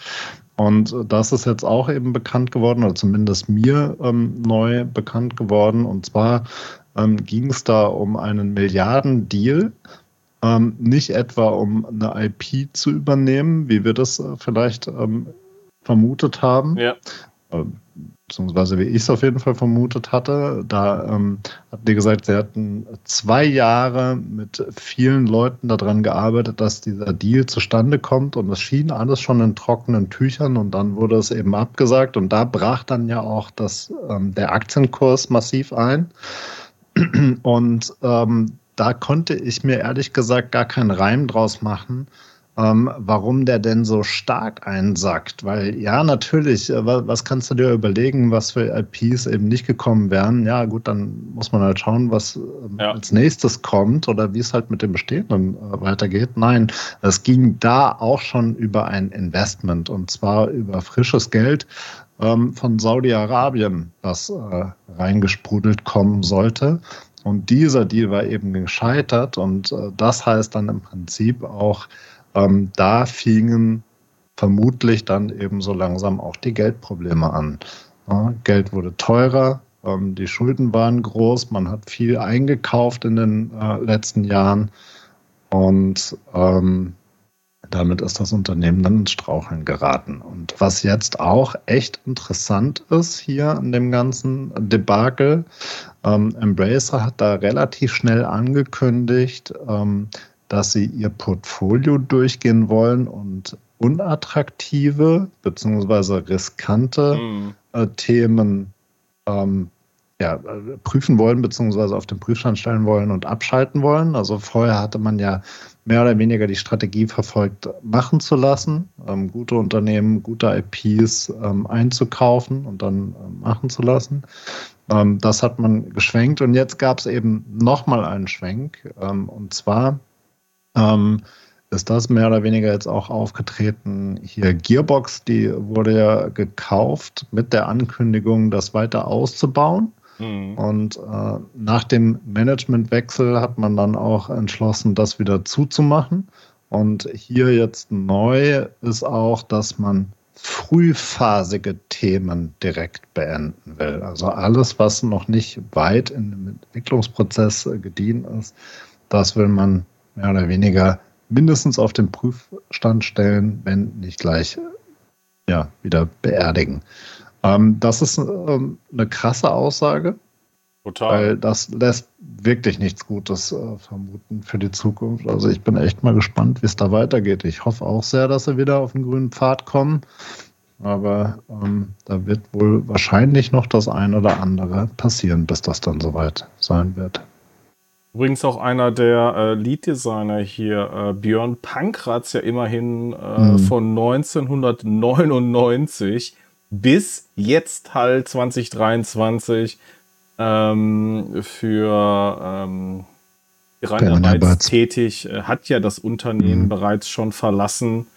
Und das ist jetzt auch eben bekannt geworden, oder zumindest mir ähm, neu bekannt geworden. Und zwar ähm, ging es da um einen Milliardendeal ähm, nicht etwa um eine IP zu übernehmen, wie wir das äh, vielleicht ähm, vermutet haben. Ja. Äh, beziehungsweise wie ich es auf jeden Fall vermutet hatte. Da ähm, hatten die gesagt, sie hatten zwei Jahre mit vielen Leuten daran gearbeitet, dass dieser Deal zustande kommt und es schien alles schon in trockenen Tüchern und dann wurde es eben abgesagt und da brach dann ja auch das, ähm, der Aktienkurs massiv ein. Und ähm, da konnte ich mir ehrlich gesagt gar keinen Reim draus machen, ähm, warum der denn so stark einsackt. Weil ja, natürlich, äh, was kannst du dir überlegen, was für IPs eben nicht gekommen wären? Ja, gut, dann muss man halt schauen, was ähm, ja. als nächstes kommt oder wie es halt mit dem Bestehenden äh, weitergeht. Nein, es ging da auch schon über ein Investment und zwar über frisches Geld ähm, von Saudi-Arabien, das äh, reingesprudelt kommen sollte. Und dieser Deal war eben gescheitert und äh, das heißt dann im Prinzip auch, ähm, da fingen vermutlich dann eben so langsam auch die Geldprobleme an. Ja, Geld wurde teurer, ähm, die Schulden waren groß, man hat viel eingekauft in den äh, letzten Jahren und ähm, damit ist das Unternehmen dann ins Straucheln geraten. Und was jetzt auch echt interessant ist hier an dem ganzen Debakel, ähm, Embracer hat da relativ schnell angekündigt, ähm, dass sie ihr Portfolio durchgehen wollen und unattraktive bzw. riskante mhm. äh, Themen ähm, ja, prüfen wollen, beziehungsweise auf den Prüfstand stellen wollen und abschalten wollen. Also vorher hatte man ja mehr oder weniger die Strategie verfolgt, machen zu lassen, ähm, gute Unternehmen, gute IPs ähm, einzukaufen und dann ähm, machen zu lassen. Ähm, das hat man geschwenkt und jetzt gab es eben nochmal einen Schwenk. Ähm, und zwar ähm, ist das mehr oder weniger jetzt auch aufgetreten. Hier Gearbox, die wurde ja gekauft mit der Ankündigung, das weiter auszubauen. Mhm. Und äh, nach dem Managementwechsel hat man dann auch entschlossen, das wieder zuzumachen. Und hier jetzt neu ist auch, dass man frühphasige Themen direkt beenden will. Also alles, was noch nicht weit in dem Entwicklungsprozess gedient ist, das will man mehr oder weniger mindestens auf den Prüfstand stellen, wenn nicht gleich ja, wieder beerdigen. Ähm, das ist ähm, eine krasse Aussage. Total. Weil das lässt wirklich nichts Gutes äh, vermuten für die Zukunft. Also ich bin echt mal gespannt, wie es da weitergeht. Ich hoffe auch sehr, dass sie wieder auf den grünen Pfad kommen. Aber ähm, da wird wohl wahrscheinlich noch das eine oder andere passieren, bis das dann soweit sein wird. Übrigens auch einer der äh, Lead-Designer hier, äh, Björn Pankratz, ja immerhin äh, mhm. von 1999 bis jetzt halt 2023 ähm, für ähm, Reinarbeit tätig, äh, hat ja das Unternehmen mhm. bereits schon verlassen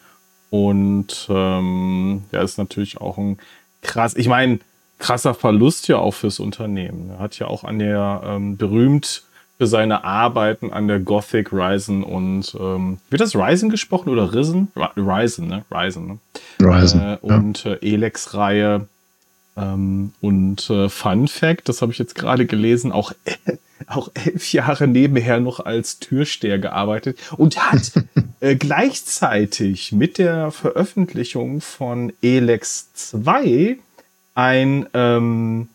und ähm, ja, ist natürlich auch ein krass, ich meine, krasser Verlust ja auch fürs Unternehmen. Er hat ja auch an der ähm, berühmt für seine Arbeiten an der Gothic Ryzen und ähm, wird das Ryzen gesprochen oder Risen? Ryzen, ne? Ryzen, ne? Ryzen. Äh, und ja. äh, Elex-Reihe. Ähm, und äh, Fun Fact, das habe ich jetzt gerade gelesen, auch, <laughs> auch elf Jahre nebenher noch als Türsteher gearbeitet und hat <laughs> äh, gleichzeitig mit der Veröffentlichung von Elex 2 ein ähm,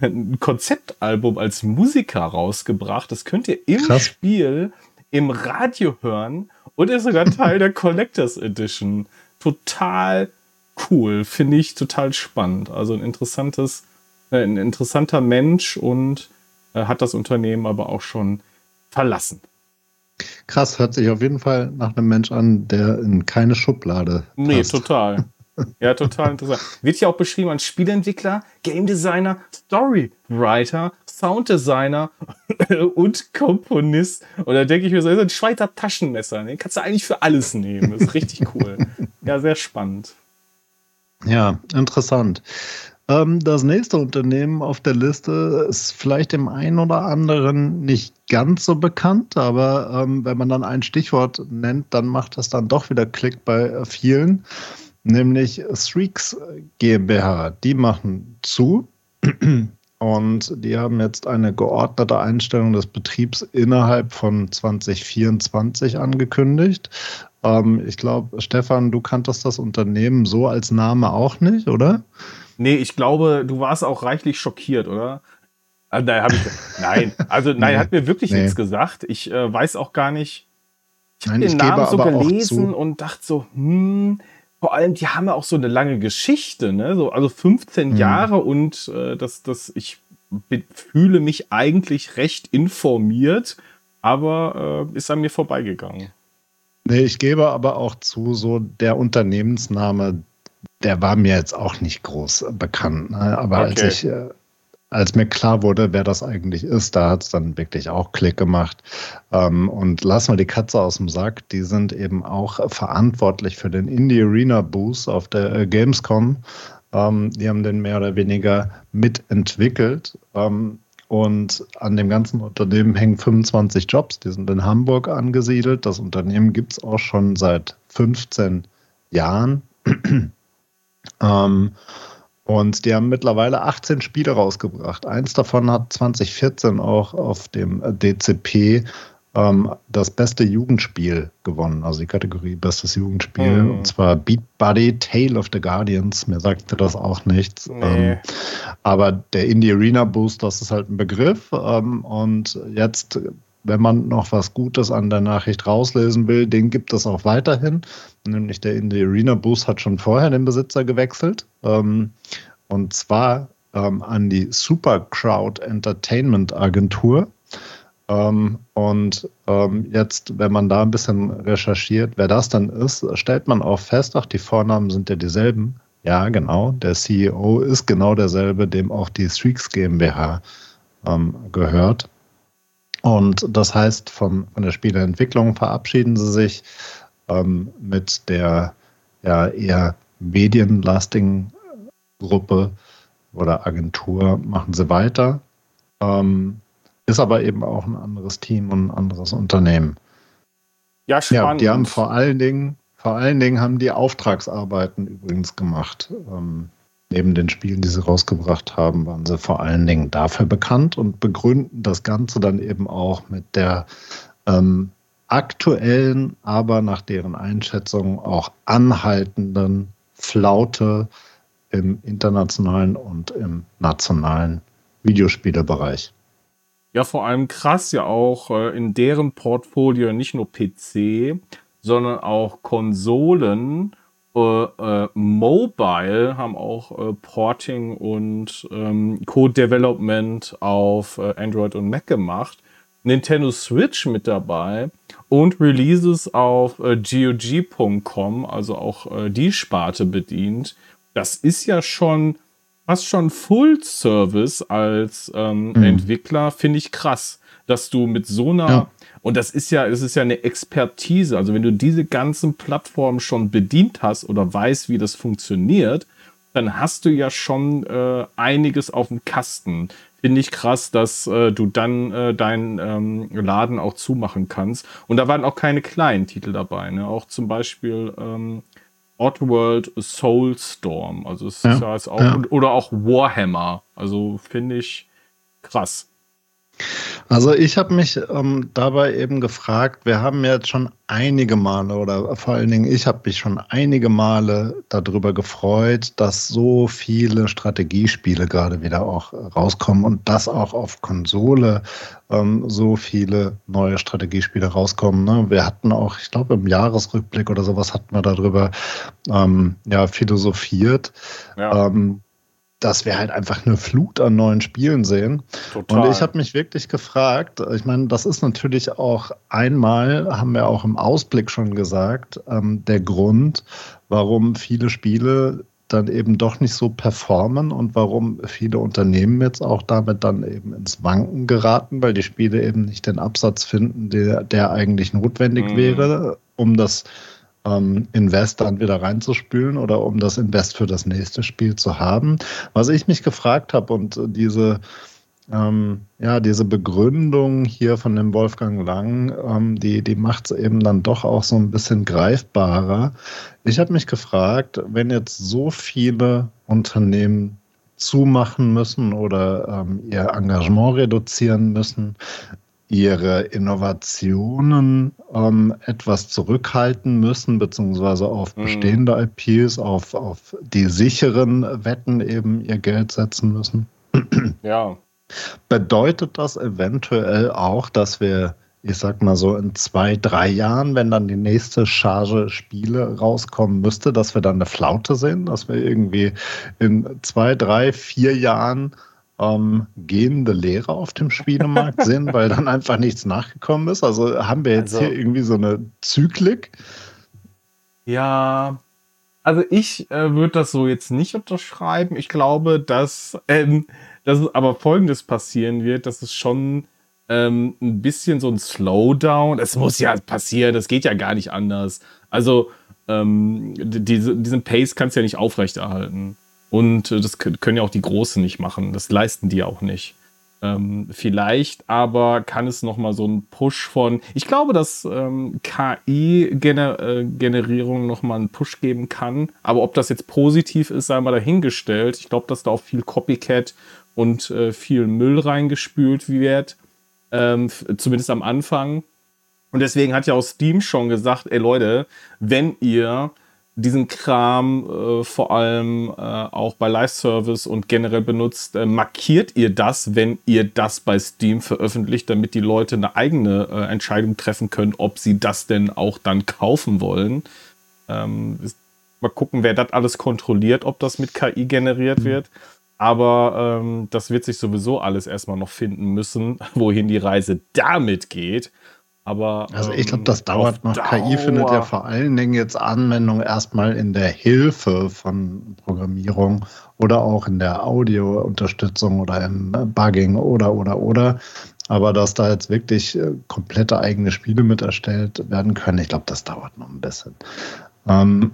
ein Konzeptalbum als Musiker rausgebracht. Das könnt ihr im Krass. Spiel im Radio hören und ist sogar Teil der <laughs> Collectors Edition. Total cool, finde ich total spannend. Also ein interessantes, äh, ein interessanter Mensch und äh, hat das Unternehmen aber auch schon verlassen. Krass, hört sich auf jeden Fall nach einem Mensch an, der in keine Schublade. Passt. Nee, total. Ja, total interessant. Wird ja auch beschrieben als Spielentwickler, Game Designer, Storywriter, Sounddesigner <laughs> und Komponist. Und da denke ich mir so, das ist ein Schweizer Taschenmesser. Den kannst du eigentlich für alles nehmen. Das ist richtig cool. ja, sehr spannend. Ja, interessant. Ähm, das nächste Unternehmen auf der Liste ist vielleicht dem einen oder anderen nicht ganz so bekannt, aber ähm, wenn man dann ein Stichwort nennt, dann macht das dann doch wieder Klick bei vielen nämlich Streaks GmbH. Die machen zu und die haben jetzt eine geordnete Einstellung des Betriebs innerhalb von 2024 angekündigt. Ähm, ich glaube, Stefan, du kanntest das Unternehmen so als Name auch nicht, oder? Nee, ich glaube, du warst auch reichlich schockiert, oder? Ah, nein, ich, <laughs> nein, also nein, nee, hat mir wirklich nee. nichts gesagt. Ich äh, weiß auch gar nicht. Ich habe den Namen so gelesen und dachte so, hm, vor allem, die haben ja auch so eine lange Geschichte, ne? So, also 15 mhm. Jahre und äh, das, das, ich fühle mich eigentlich recht informiert, aber äh, ist an mir vorbeigegangen. Nee, ich gebe aber auch zu, so der Unternehmensname, der war mir jetzt auch nicht groß bekannt. Ne? Aber okay. als ich äh, als mir klar wurde, wer das eigentlich ist, da hat es dann wirklich auch Klick gemacht. Ähm, und lassen wir die Katze aus dem Sack, die sind eben auch verantwortlich für den Indie Arena Boost auf der äh, Gamescom. Ähm, die haben den mehr oder weniger mitentwickelt. Ähm, und an dem ganzen Unternehmen hängen 25 Jobs, die sind in Hamburg angesiedelt. Das Unternehmen gibt es auch schon seit 15 Jahren. <clears throat> ähm, und die haben mittlerweile 18 Spiele rausgebracht. Eins davon hat 2014 auch auf dem DCP ähm, das beste Jugendspiel gewonnen, also die Kategorie Bestes Jugendspiel. Mhm. Und zwar Beat Buddy, Tale of the Guardians. Mir sagte das auch nichts. Nee. Ähm, aber der Indie Arena Boost, das ist halt ein Begriff. Ähm, und jetzt wenn man noch was Gutes an der Nachricht rauslesen will, den gibt es auch weiterhin. Nämlich der Indie Arena Boost hat schon vorher den Besitzer gewechselt. Ähm, und zwar ähm, an die Super Crowd Entertainment Agentur. Ähm, und ähm, jetzt, wenn man da ein bisschen recherchiert, wer das dann ist, stellt man auch fest, ach, die Vornamen sind ja dieselben. Ja, genau. Der CEO ist genau derselbe, dem auch die Streaks GmbH ähm, gehört. Und das heißt, von, von der Spieleentwicklung verabschieden sie sich ähm, mit der ja, eher medienlastigen Gruppe oder Agentur machen sie weiter. Ähm, ist aber eben auch ein anderes Team und ein anderes Unternehmen. Ja, spannend. Ja, die haben vor allen Dingen, vor allen Dingen haben die Auftragsarbeiten übrigens gemacht. Ähm, neben den Spielen, die sie rausgebracht haben, waren sie vor allen Dingen dafür bekannt und begründen das Ganze dann eben auch mit der ähm, aktuellen, aber nach deren Einschätzung auch anhaltenden Flaute im internationalen und im nationalen Videospielebereich. Ja, vor allem krass ja auch äh, in deren Portfolio nicht nur PC, sondern auch Konsolen, äh, äh, Mobile haben auch äh, Porting und ähm, Code Development auf äh, Android und Mac gemacht. Nintendo Switch mit dabei und Releases auf äh, GOG.com, also auch die Sparte bedient. Das ist ja schon fast schon Full Service als ähm, mhm. Entwickler, finde ich krass, dass du mit so einer ja. und das ist ja, es ist ja eine Expertise. Also wenn du diese ganzen Plattformen schon bedient hast oder weißt, wie das funktioniert, dann hast du ja schon äh, einiges auf dem Kasten. Finde ich krass, dass äh, du dann äh, deinen ähm, Laden auch zumachen kannst. Und da waren auch keine kleinen Titel dabei. Ne? Auch zum Beispiel ähm, Oddworld Soulstorm. Also es ja, ist ja jetzt auch, ja. oder auch Warhammer. Also finde ich krass. Also ich habe mich ähm, dabei eben gefragt, wir haben jetzt schon einige Male oder vor allen Dingen ich habe mich schon einige Male darüber gefreut, dass so viele Strategiespiele gerade wieder auch rauskommen und dass auch auf Konsole ähm, so viele neue Strategiespiele rauskommen. Ne? Wir hatten auch, ich glaube im Jahresrückblick oder sowas hatten wir darüber ähm, ja philosophiert. Ja. Dass wir halt einfach eine Flut an neuen Spielen sehen. Total. Und ich habe mich wirklich gefragt, ich meine, das ist natürlich auch einmal, haben wir auch im Ausblick schon gesagt, ähm, der Grund, warum viele Spiele dann eben doch nicht so performen und warum viele Unternehmen jetzt auch damit dann eben ins Wanken geraten, weil die Spiele eben nicht den Absatz finden, der, der eigentlich notwendig mhm. wäre, um das ähm, Invest dann wieder reinzuspülen oder um das Invest für das nächste Spiel zu haben. Was ich mich gefragt habe und diese ähm, ja, diese Begründung hier von dem Wolfgang Lang, ähm, die, die macht es eben dann doch auch so ein bisschen greifbarer. Ich habe mich gefragt, wenn jetzt so viele Unternehmen zumachen müssen oder ähm, ihr Engagement reduzieren müssen, ihre Innovationen ähm, etwas zurückhalten müssen, beziehungsweise auf mhm. bestehende IPs, auf, auf die sicheren Wetten eben ihr Geld setzen müssen. Ja. Bedeutet das eventuell auch, dass wir, ich sag mal so, in zwei, drei Jahren, wenn dann die nächste Charge Spiele rauskommen müsste, dass wir dann eine Flaute sehen, dass wir irgendwie in zwei, drei, vier Jahren ähm, gehende Lehre auf dem Spielemarkt <laughs> sind, weil dann einfach nichts nachgekommen ist? Also haben wir jetzt also, hier irgendwie so eine Zyklik? Ja, also ich äh, würde das so jetzt nicht unterschreiben. Ich glaube, dass, ähm, dass es aber Folgendes passieren wird, dass es schon ähm, ein bisschen so ein Slowdown, es muss ja passieren, das geht ja gar nicht anders. Also ähm, diese, diesen Pace kannst du ja nicht aufrechterhalten. Und äh, das können ja auch die Großen nicht machen. Das leisten die auch nicht. Ähm, vielleicht aber kann es noch mal so einen Push von. Ich glaube, dass ähm, KI-Generierung -Gener noch mal einen Push geben kann. Aber ob das jetzt positiv ist, sei mal dahingestellt. Ich glaube, dass da auch viel Copycat und äh, viel Müll reingespült wird. Ähm, zumindest am Anfang. Und deswegen hat ja auch Steam schon gesagt, ey Leute, wenn ihr diesen Kram äh, vor allem äh, auch bei Live-Service und generell benutzt, äh, markiert ihr das, wenn ihr das bei Steam veröffentlicht, damit die Leute eine eigene äh, Entscheidung treffen können, ob sie das denn auch dann kaufen wollen. Ähm, mal gucken, wer das alles kontrolliert, ob das mit KI generiert wird. Aber ähm, das wird sich sowieso alles erstmal noch finden müssen, <laughs> wohin die Reise damit geht. Aber, also ich glaube, das ähm, dauert noch. Dauer. KI findet ja vor allen Dingen jetzt Anwendung erstmal in der Hilfe von Programmierung oder auch in der Audio-Unterstützung oder im Bugging oder oder oder. Aber dass da jetzt wirklich äh, komplette eigene Spiele mit erstellt werden können, ich glaube, das dauert noch ein bisschen. Ähm,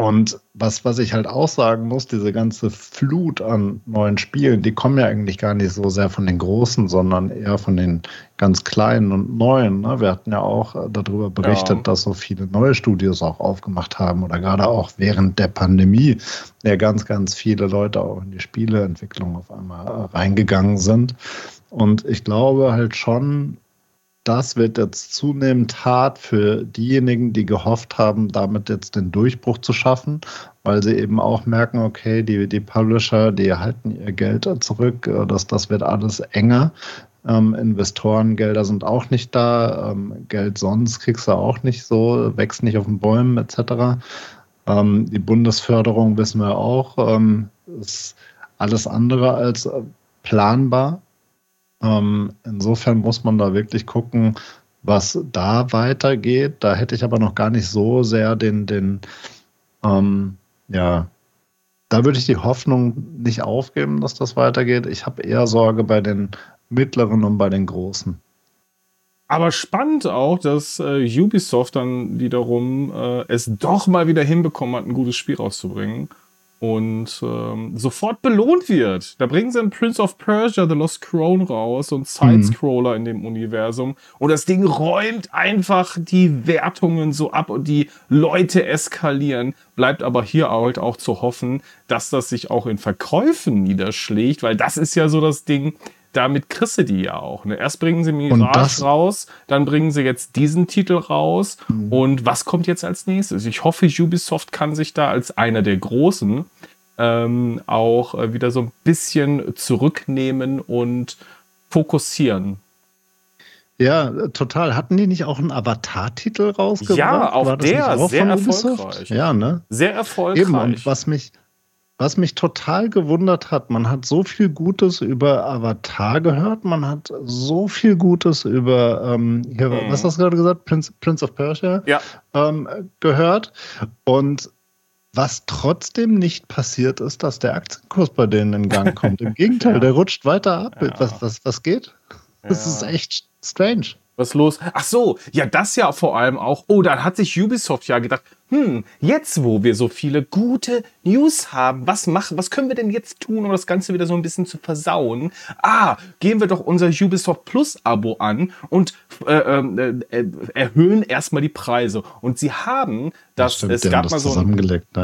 und was, was ich halt auch sagen muss, diese ganze Flut an neuen Spielen, die kommen ja eigentlich gar nicht so sehr von den Großen, sondern eher von den ganz Kleinen und Neuen. Ne? Wir hatten ja auch äh, darüber berichtet, ja. dass so viele neue Studios auch aufgemacht haben oder gerade auch während der Pandemie ja ganz, ganz viele Leute auch in die Spieleentwicklung auf einmal äh, reingegangen sind. Und ich glaube halt schon, das wird jetzt zunehmend hart für diejenigen, die gehofft haben, damit jetzt den Durchbruch zu schaffen, weil sie eben auch merken, okay, die, die Publisher, die halten ihr Geld zurück, äh, das, das wird alles enger. Ähm, Investorengelder sind auch nicht da, ähm, Geld sonst kriegst du auch nicht so, wächst nicht auf den Bäumen etc. Ähm, die Bundesförderung wissen wir auch, ähm, ist alles andere als äh, planbar. Ähm, insofern muss man da wirklich gucken, was da weitergeht. Da hätte ich aber noch gar nicht so sehr den, den ähm, ja, da würde ich die Hoffnung nicht aufgeben, dass das weitergeht. Ich habe eher Sorge bei den mittleren und bei den großen. Aber spannend auch, dass äh, Ubisoft dann wiederum äh, es doch mal wieder hinbekommen hat, ein gutes Spiel rauszubringen und ähm, sofort belohnt wird. Da bringen sie einen Prince of Persia, The Lost Crown raus, so ein Sidescroller mhm. in dem Universum. Und das Ding räumt einfach die Wertungen so ab und die Leute eskalieren. Bleibt aber hier halt auch zu hoffen, dass das sich auch in Verkäufen niederschlägt, weil das ist ja so das Ding damit kriegst du die ja auch. Ne? Erst bringen sie Mirage raus, dann bringen sie jetzt diesen Titel raus. Mhm. Und was kommt jetzt als nächstes? Ich hoffe, Ubisoft kann sich da als einer der Großen ähm, auch äh, wieder so ein bisschen zurücknehmen und fokussieren. Ja, total. Hatten die nicht auch einen Avatar-Titel rausgebracht? Ja, auch der, auch sehr erfolgreich. Ja, ne? Sehr erfolgreich. Eben, und was mich, was mich total gewundert hat, man hat so viel Gutes über Avatar gehört, man hat so viel Gutes über, ähm, hier, mhm. was hast du gerade gesagt, Prince, Prince of Persia ja. ähm, gehört. Und was trotzdem nicht passiert ist, dass der Aktienkurs bei denen in Gang kommt. Im <laughs> Gegenteil, ja. der rutscht weiter ab. Ja. Was, was, was geht? Das ist echt strange. Was los? Ach so, ja, das ja vor allem auch. Oh, dann hat sich Ubisoft ja gedacht, hm, jetzt wo wir so viele gute News haben, was machen, was können wir denn jetzt tun, um das Ganze wieder so ein bisschen zu versauen? Ah, gehen wir doch unser Ubisoft Plus Abo an und äh, äh, äh erhöhen erstmal die Preise. Und sie haben das, stimmt, es gab das mal so ein,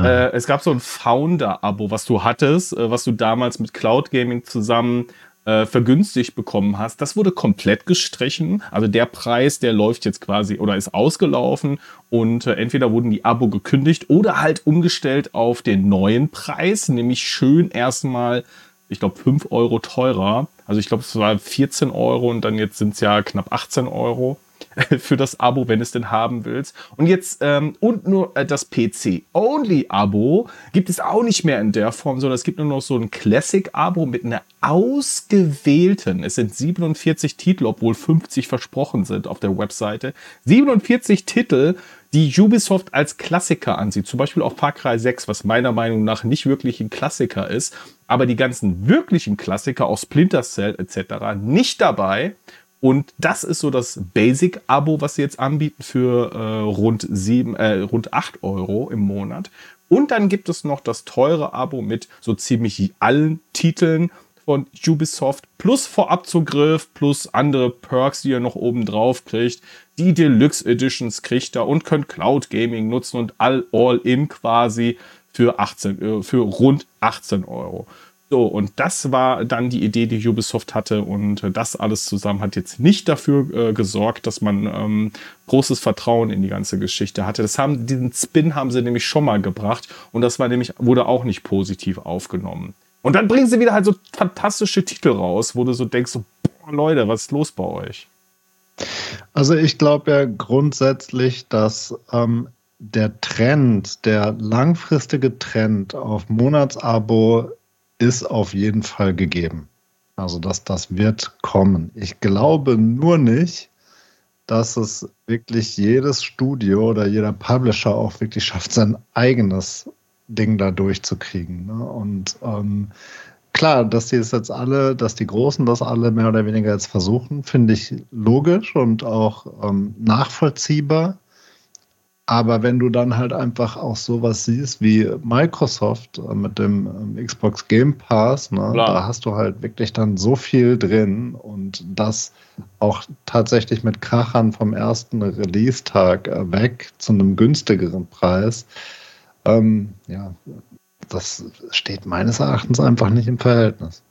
äh, es gab so ein Founder Abo, was du hattest, äh, was du damals mit Cloud Gaming zusammen äh, vergünstigt bekommen hast, das wurde komplett gestrichen. Also der Preis, der läuft jetzt quasi oder ist ausgelaufen und äh, entweder wurden die Abo gekündigt oder halt umgestellt auf den neuen Preis, nämlich schön erstmal, ich glaube, 5 Euro teurer. Also ich glaube, es war 14 Euro und dann jetzt sind es ja knapp 18 Euro. <laughs> für das Abo, wenn es denn haben willst. Und jetzt, ähm, und nur äh, das PC-Only-Abo gibt es auch nicht mehr in der Form, sondern es gibt nur noch so ein Classic-Abo mit einer ausgewählten, es sind 47 Titel, obwohl 50 versprochen sind auf der Webseite, 47 Titel, die Ubisoft als Klassiker ansieht. Zum Beispiel auch Far Cry 6, was meiner Meinung nach nicht wirklich ein Klassiker ist, aber die ganzen wirklichen Klassiker, auch Splinter Cell etc., nicht dabei. Und das ist so das Basic-Abo, was sie jetzt anbieten für äh, rund, sieben, äh, rund 8 Euro im Monat. Und dann gibt es noch das teure Abo mit so ziemlich allen Titeln von Ubisoft plus Vorabzugriff plus andere Perks, die ihr noch oben drauf kriegt. Die Deluxe Editions kriegt ihr und könnt Cloud Gaming nutzen und all, all in quasi für 18, äh, für rund 18 Euro. So, und das war dann die Idee, die Ubisoft hatte. Und äh, das alles zusammen hat jetzt nicht dafür äh, gesorgt, dass man ähm, großes Vertrauen in die ganze Geschichte hatte. Das haben, diesen Spin haben sie nämlich schon mal gebracht. Und das war nämlich, wurde auch nicht positiv aufgenommen. Und dann bringen sie wieder halt so fantastische Titel raus, wo du so denkst, so, boah, Leute, was ist los bei euch? Also ich glaube ja grundsätzlich, dass ähm, der Trend, der langfristige Trend auf Monatsabo ist auf jeden Fall gegeben. Also das, das wird kommen. Ich glaube nur nicht, dass es wirklich jedes Studio oder jeder Publisher auch wirklich schafft, sein eigenes Ding da durchzukriegen. Ne? Und ähm, klar, dass die es jetzt alle, dass die Großen das alle mehr oder weniger jetzt versuchen, finde ich logisch und auch ähm, nachvollziehbar. Aber wenn du dann halt einfach auch sowas siehst wie Microsoft äh, mit dem ähm, Xbox Game Pass, ne, da hast du halt wirklich dann so viel drin und das auch tatsächlich mit Krachern vom ersten Release-Tag äh, weg zu einem günstigeren Preis. Ähm, ja, das steht meines Erachtens einfach nicht im Verhältnis.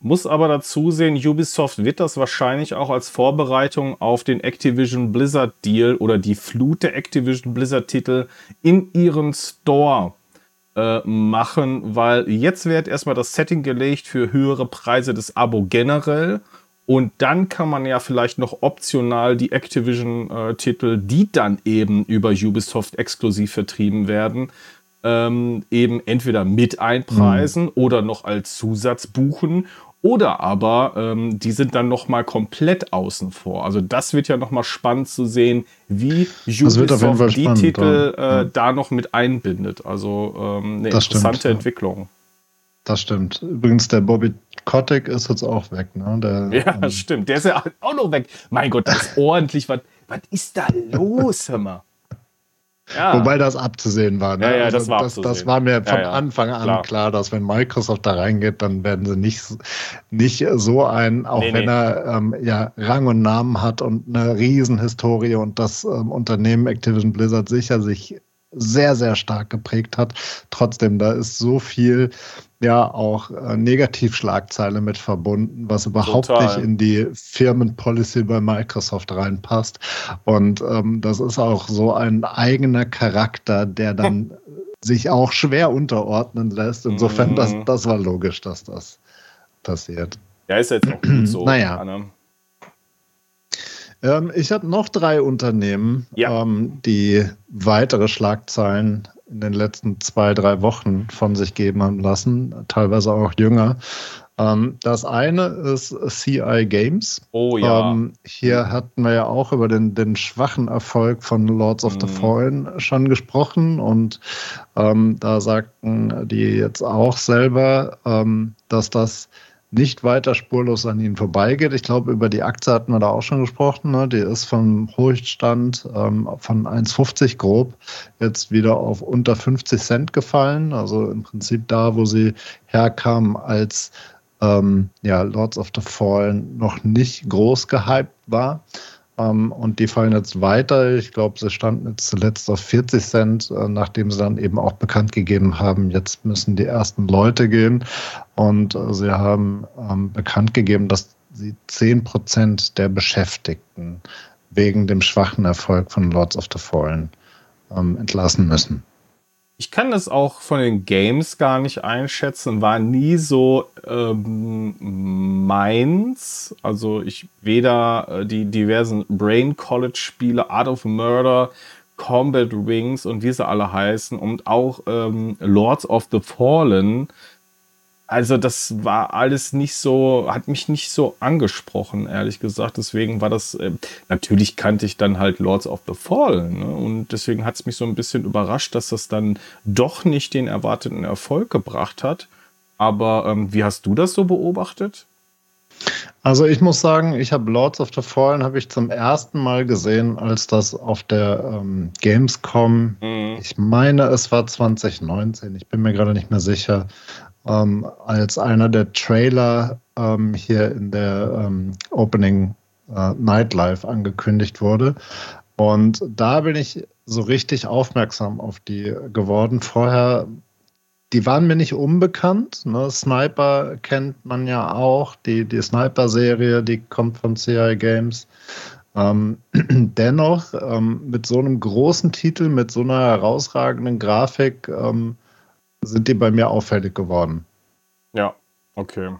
Muss aber dazu sehen, Ubisoft wird das wahrscheinlich auch als Vorbereitung auf den Activision Blizzard Deal oder die Flut der Activision Blizzard Titel in ihren Store äh, machen, weil jetzt wird erstmal das Setting gelegt für höhere Preise des Abo generell. Und dann kann man ja vielleicht noch optional die Activision-Titel, äh, die dann eben über Ubisoft exklusiv vertrieben werden, ähm, eben entweder mit einpreisen mhm. oder noch als Zusatz buchen oder aber ähm, die sind dann noch mal komplett außen vor. Also das wird ja noch mal spannend zu sehen, wie Ubisoft die spannend, Titel äh, ja. da noch mit einbindet. Also ähm, eine das interessante stimmt, Entwicklung. Ja. Das stimmt. Übrigens, der Bobby Kotick ist jetzt auch weg. Ne? Der, <laughs> ja, ähm, stimmt. Der ist ja auch noch weg. Mein Gott, das ist <laughs> ordentlich. Was, was ist da los, hör mal? Ja. Wobei das abzusehen war. Ne? Ja, ja, also das, war das, das, war mir von ja, Anfang an klar. klar. dass wenn Microsoft da reingeht, dann werden sie nicht, nicht so ein, auch nee, wenn nee. er ähm, ja Rang und Namen hat und eine Riesenhistorie und das ähm, Unternehmen Activision Blizzard sicher sich sehr, sehr stark geprägt hat. Trotzdem, da ist so viel ja auch äh, Negativschlagzeile mit verbunden, was überhaupt Total. nicht in die Firmenpolicy bei Microsoft reinpasst. Und ähm, das ist auch so ein eigener Charakter, der dann sich auch schwer unterordnen lässt. Insofern, das, mhm. das war logisch, dass das passiert. Ja, ist jetzt auch gut so. <clears throat> naja. Ähm, ich habe noch drei Unternehmen, ja. ähm, die weitere Schlagzeilen in den letzten zwei, drei Wochen von sich geben haben lassen, teilweise auch jünger. Ähm, das eine ist CI Games. Oh ja. Ähm, hier hatten wir ja auch über den, den schwachen Erfolg von Lords of the mhm. Fallen schon gesprochen und ähm, da sagten die jetzt auch selber, ähm, dass das nicht weiter spurlos an ihnen vorbeigeht. Ich glaube, über die Aktie hatten wir da auch schon gesprochen. Ne? Die ist vom Hochstand ähm, von 1,50 grob jetzt wieder auf unter 50 Cent gefallen. Also im Prinzip da, wo sie herkam, als ähm, ja, Lords of the Fallen noch nicht groß gehypt war. Ähm, und die fallen jetzt weiter. Ich glaube, sie standen jetzt zuletzt auf 40 Cent, äh, nachdem sie dann eben auch bekannt gegeben haben, jetzt müssen die ersten Leute gehen. Und äh, sie haben ähm, bekannt gegeben, dass sie 10 Prozent der Beschäftigten wegen dem schwachen Erfolg von Lords of the Fallen ähm, entlassen müssen. Ich kann das auch von den Games gar nicht einschätzen, war nie so ähm, meins. Also ich weder äh, die diversen Brain College Spiele, Art of Murder, Combat Wings und wie sie alle heißen und auch ähm, Lords of the Fallen also das war alles nicht so, hat mich nicht so angesprochen, ehrlich gesagt. Deswegen war das, äh, natürlich kannte ich dann halt Lords of the Fallen. Ne? Und deswegen hat es mich so ein bisschen überrascht, dass das dann doch nicht den erwarteten Erfolg gebracht hat. Aber ähm, wie hast du das so beobachtet? Also ich muss sagen, ich habe Lords of the Fallen habe ich zum ersten Mal gesehen, als das auf der ähm, Gamescom, mhm. ich meine, es war 2019, ich bin mir gerade nicht mehr sicher, ähm, als einer der Trailer ähm, hier in der ähm, Opening äh, Nightlife angekündigt wurde. Und da bin ich so richtig aufmerksam auf die geworden. Vorher, die waren mir nicht unbekannt. Ne? Sniper kennt man ja auch. Die, die Sniper-Serie, die kommt von CI Games. Ähm, <clears throat> dennoch, ähm, mit so einem großen Titel, mit so einer herausragenden Grafik, ähm, sind die bei mir auffällig geworden. Ja, okay.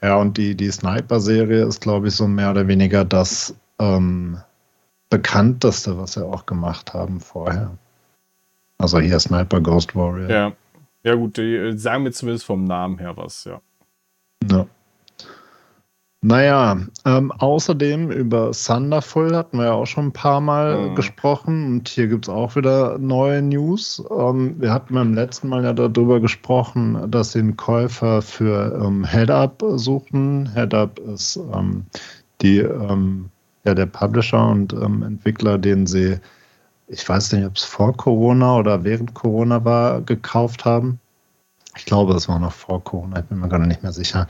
Ja, und die, die Sniper-Serie ist, glaube ich, so mehr oder weniger das ähm, bekannteste, was sie auch gemacht haben vorher. Also hier Sniper Ghost Warrior. Ja. Ja, gut, die äh, sagen mir zumindest vom Namen her was, ja. Ja. Naja, ähm, außerdem über Thunderful hatten wir ja auch schon ein paar Mal Mhm. gesprochen und hier gibt es auch wieder neue News. Ähm, wir hatten beim letzten Mal ja darüber gesprochen, dass sie einen Käufer für ähm, HeadUp suchen. HeadUp ist ähm, die, ähm, ja, der Publisher und ähm, Entwickler, den sie, ich weiß nicht, ob es vor Corona oder während Corona war, gekauft haben. Ich glaube, es war noch vor Corona, ich bin mir gerade nicht mehr sicher.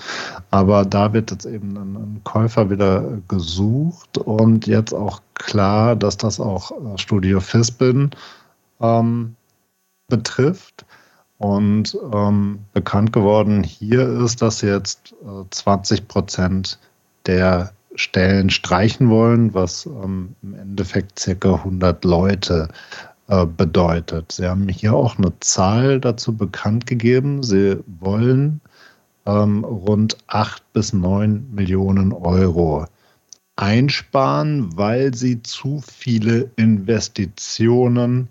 Aber da wird jetzt eben ein, Käufer wieder gesucht und jetzt auch klar, dass das auch äh, Studio Fisbin ähm, betrifft. Und ähm, bekannt geworden hier ist, dass jetzt äh, 20 Prozent der Stellen streichen wollen, was ähm, im Endeffekt circa 100 Leute bedeutet. Sie haben hier auch eine Zahl dazu bekannt gegeben. Sie wollen ähm, rund 8 bis 9 Millionen Euro einsparen, weil sie zu viele Investitionen,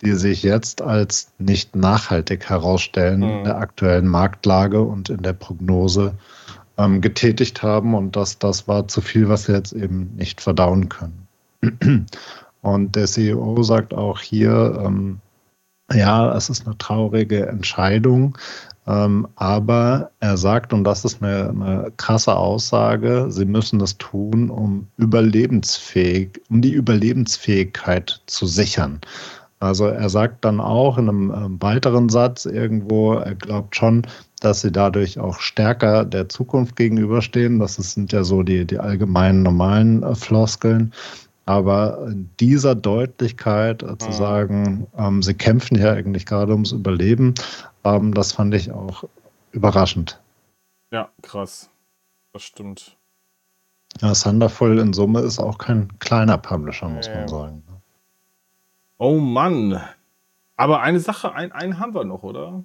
die sich jetzt als nicht nachhaltig herausstellen in Mhm. der aktuellen Marktlage und in der Prognose ähm, getätigt haben. Und das, das war zu viel, was sie jetzt eben nicht verdauen können. Und der CEO sagt auch hier, ähm, ja, es ist eine traurige Entscheidung, ähm, aber er sagt, und das ist eine, eine krasse Aussage, sie müssen das tun, um überlebensfähig, um die Überlebensfähigkeit zu sichern. Also er sagt dann auch in einem ähm, weiteren Satz irgendwo, er glaubt schon, dass sie dadurch auch stärker der Zukunft gegenüberstehen. Das sind ja so die, die allgemeinen normalen äh, Floskeln. Aber in dieser Deutlichkeit äh, zu sagen, ähm, sie kämpfen ja eigentlich gerade ums Überleben, ähm, das fand ich auch überraschend. Ja, krass. Das stimmt. Ja, Thunderful in Summe ist auch kein kleiner Publisher, muss man sagen. Oh Mann. Aber eine Sache, ein, einen haben wir noch, oder?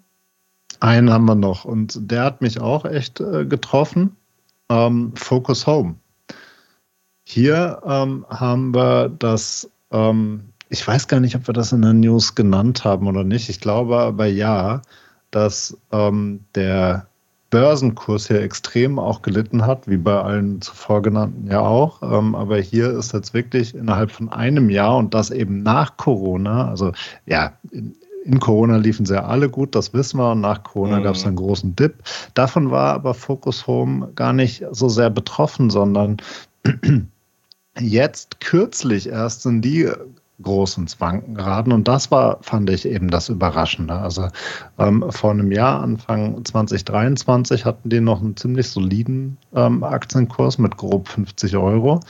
Einen haben wir noch und der hat mich auch echt äh, getroffen. Ähm, Focus Home. Hier ähm, haben wir das, ähm, ich weiß gar nicht, ob wir das in der News genannt haben oder nicht. Ich glaube aber ja, dass ähm, der Börsenkurs hier extrem auch gelitten hat, wie bei allen zuvor genannten ja auch. Ähm, aber hier ist jetzt wirklich innerhalb von einem Jahr und das eben nach Corona, also ja, in, in Corona liefen sie ja alle gut, das wissen wir. Und nach Corona Mhm. gab es einen großen Dip. Davon war aber Focus Home gar nicht so sehr betroffen, sondern jetzt kürzlich erst sind die groß ins Wanken geraten. Und das war, fand ich eben das Überraschende. Also ähm, vor einem Jahr, Anfang 2023, hatten die noch einen ziemlich soliden ähm, Aktienkurs mit grob 50 Euro.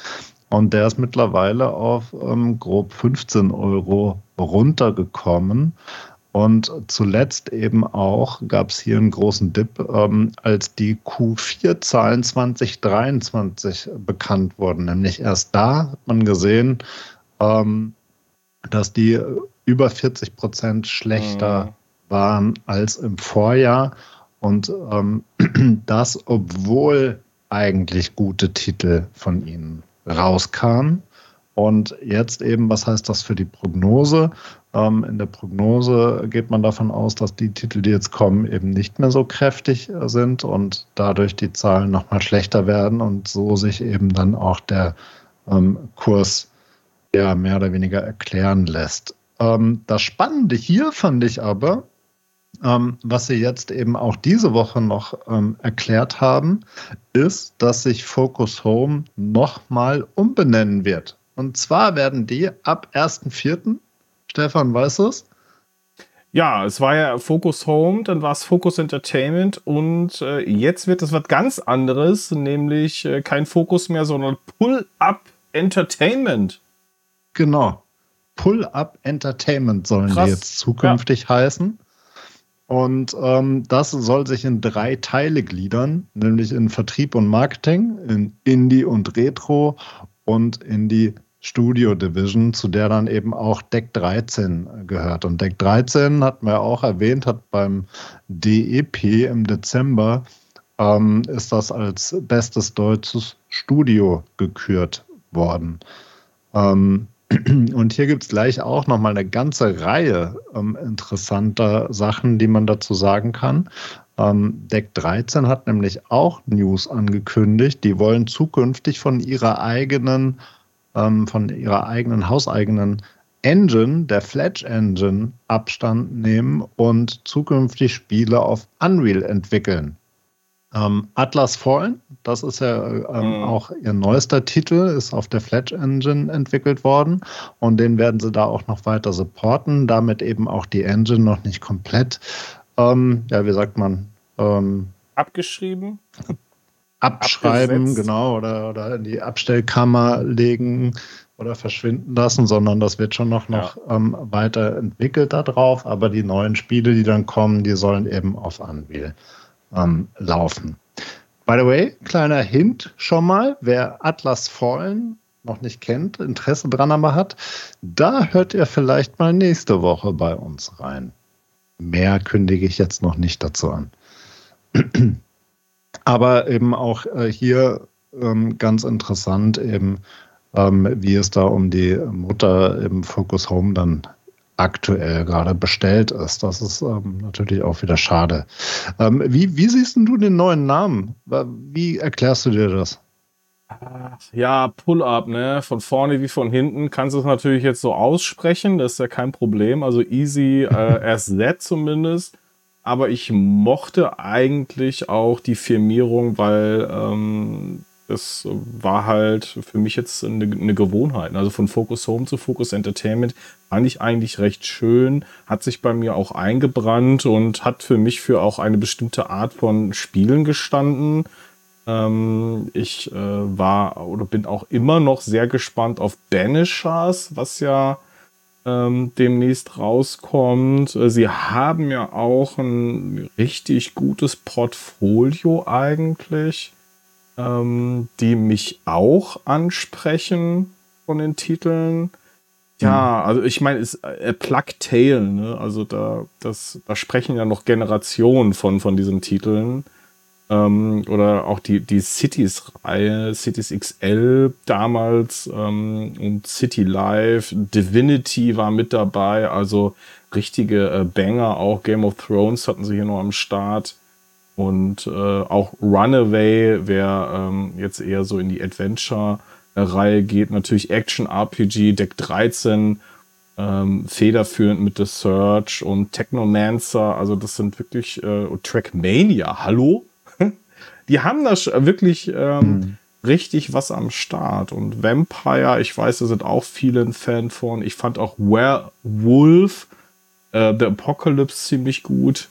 Und der ist mittlerweile auf ähm, grob 15 Euro runtergekommen. Und zuletzt eben auch gab es hier einen großen Dip, ähm, als die Q4-Zahlen 2023 bekannt wurden. Nämlich erst da hat man gesehen, ähm, dass die über 40 Prozent schlechter Mhm. waren als im Vorjahr. Und ähm, <clears throat> das, obwohl eigentlich gute Titel von ihnen rauskamen. Und jetzt eben, was heißt das für die Prognose? Ähm, in der Prognose geht man davon aus, dass die Titel, die jetzt kommen, eben nicht mehr so kräftig sind und dadurch die Zahlen nochmal schlechter werden und so sich eben dann auch der ähm, Kurs ja mehr oder weniger erklären lässt. Ähm, das Spannende hier fand ich aber, ähm, was sie jetzt eben auch diese Woche noch ähm, erklärt haben, ist, dass sich Focus Home nochmal umbenennen wird. Und zwar werden die ab 1.4. Stefan, weißt du es? Ja, es war ja Focus Home, dann war es Focus Entertainment und äh, jetzt wird es was ganz anderes, nämlich äh, kein Focus mehr, sondern Pull-Up Entertainment. Genau. Pull-Up Entertainment sollen Krass. die jetzt zukünftig heißen. Und ähm, das soll sich in drei Teile gliedern, nämlich in Vertrieb und Marketing, in Indie und Retro und in die Studio Division, zu der dann eben auch Deck 13 gehört. Und Deck 13 hatten wir auch erwähnt, hat beim DEP im Dezember ähm, ist das als bestes deutsches Studio gekürt worden. Ähm, <clears throat> Und hier gibt es gleich auch nochmal eine ganze Reihe ähm, interessanter Sachen, die man dazu sagen kann. Ähm, Deck 13 hat nämlich auch News angekündigt. Die wollen zukünftig von ihrer eigenen, ähm, von ihrer eigenen hauseigenen Engine, der Fletch Engine, Abstand nehmen und zukünftig Spiele auf Unreal entwickeln. Ähm, Atlas Fallen, das ist ja ähm, mhm. auch ihr neuester Titel, ist auf der Fletch Engine entwickelt worden und den werden sie da auch noch weiter supporten, damit eben auch die Engine noch nicht komplett, ähm, ja, wie sagt man? Ähm, Abgeschrieben? Abschreiben, Abgesetzt. genau, oder, oder in die Abstellkammer legen oder verschwinden lassen, sondern das wird schon noch, noch ja. ähm, weiterentwickelt darauf. Aber die neuen Spiele, die dann kommen, die sollen eben auf Unreal ähm, laufen. By the way, kleiner Hint schon mal, wer Atlas Fallen noch nicht kennt, Interesse dran aber hat, da hört ihr vielleicht mal nächste Woche bei uns rein. Mehr kündige ich jetzt noch nicht dazu an. <clears throat> aber eben auch äh, hier ähm, ganz interessant eben, ähm, wie es da um die Mutter im Focus Home dann aktuell gerade bestellt ist. Das ist ähm, natürlich auch wieder schade. Ähm, wie, wie siehst du den neuen Namen? Wie erklärst du dir das? Ja, Pull-up, ne? Von vorne wie von hinten kannst du es natürlich jetzt so aussprechen, das ist ja kein Problem. Also easy äh, <laughs> Z zumindest. Aber ich mochte eigentlich auch die Firmierung, weil ähm, das war halt für mich jetzt eine, eine, Gewohnheit. Also von Focus Home zu Focus Entertainment fand ich eigentlich recht schön, hat sich bei mir auch eingebrannt und hat für mich für auch eine bestimmte Art von Spielen gestanden. Ähm, ich äh, war oder bin auch immer noch sehr gespannt auf Banishers, was ja ähm, demnächst rauskommt. Äh, sie haben ja auch ein richtig gutes Portfolio eigentlich ähm, die mich auch ansprechen von den Titeln. Ja, mhm. also ich meine, es äh, Plug Tale, ne? Also da, das, da sprechen ja noch Generationen von, von diesen Titeln. Ähm, oder auch die, die Cities-Reihe, Cities XL damals ähm, und City Life, Divinity war mit dabei, also richtige äh, Banger, auch Game of Thrones hatten sie hier noch am Start. Und äh, auch Runaway, wer ähm, jetzt eher so in die Adventure-Reihe geht, natürlich Action-RPG, Deck 13, ähm, federführend mit The Search und Technomancer. Also das sind wirklich äh, Trackmania, hallo? Die haben da wirklich ähm, mhm. richtig was am Start. Und Vampire, ich weiß, da sind auch viele ein Fan von. Ich fand auch Werewolf, äh, The Apocalypse ziemlich gut.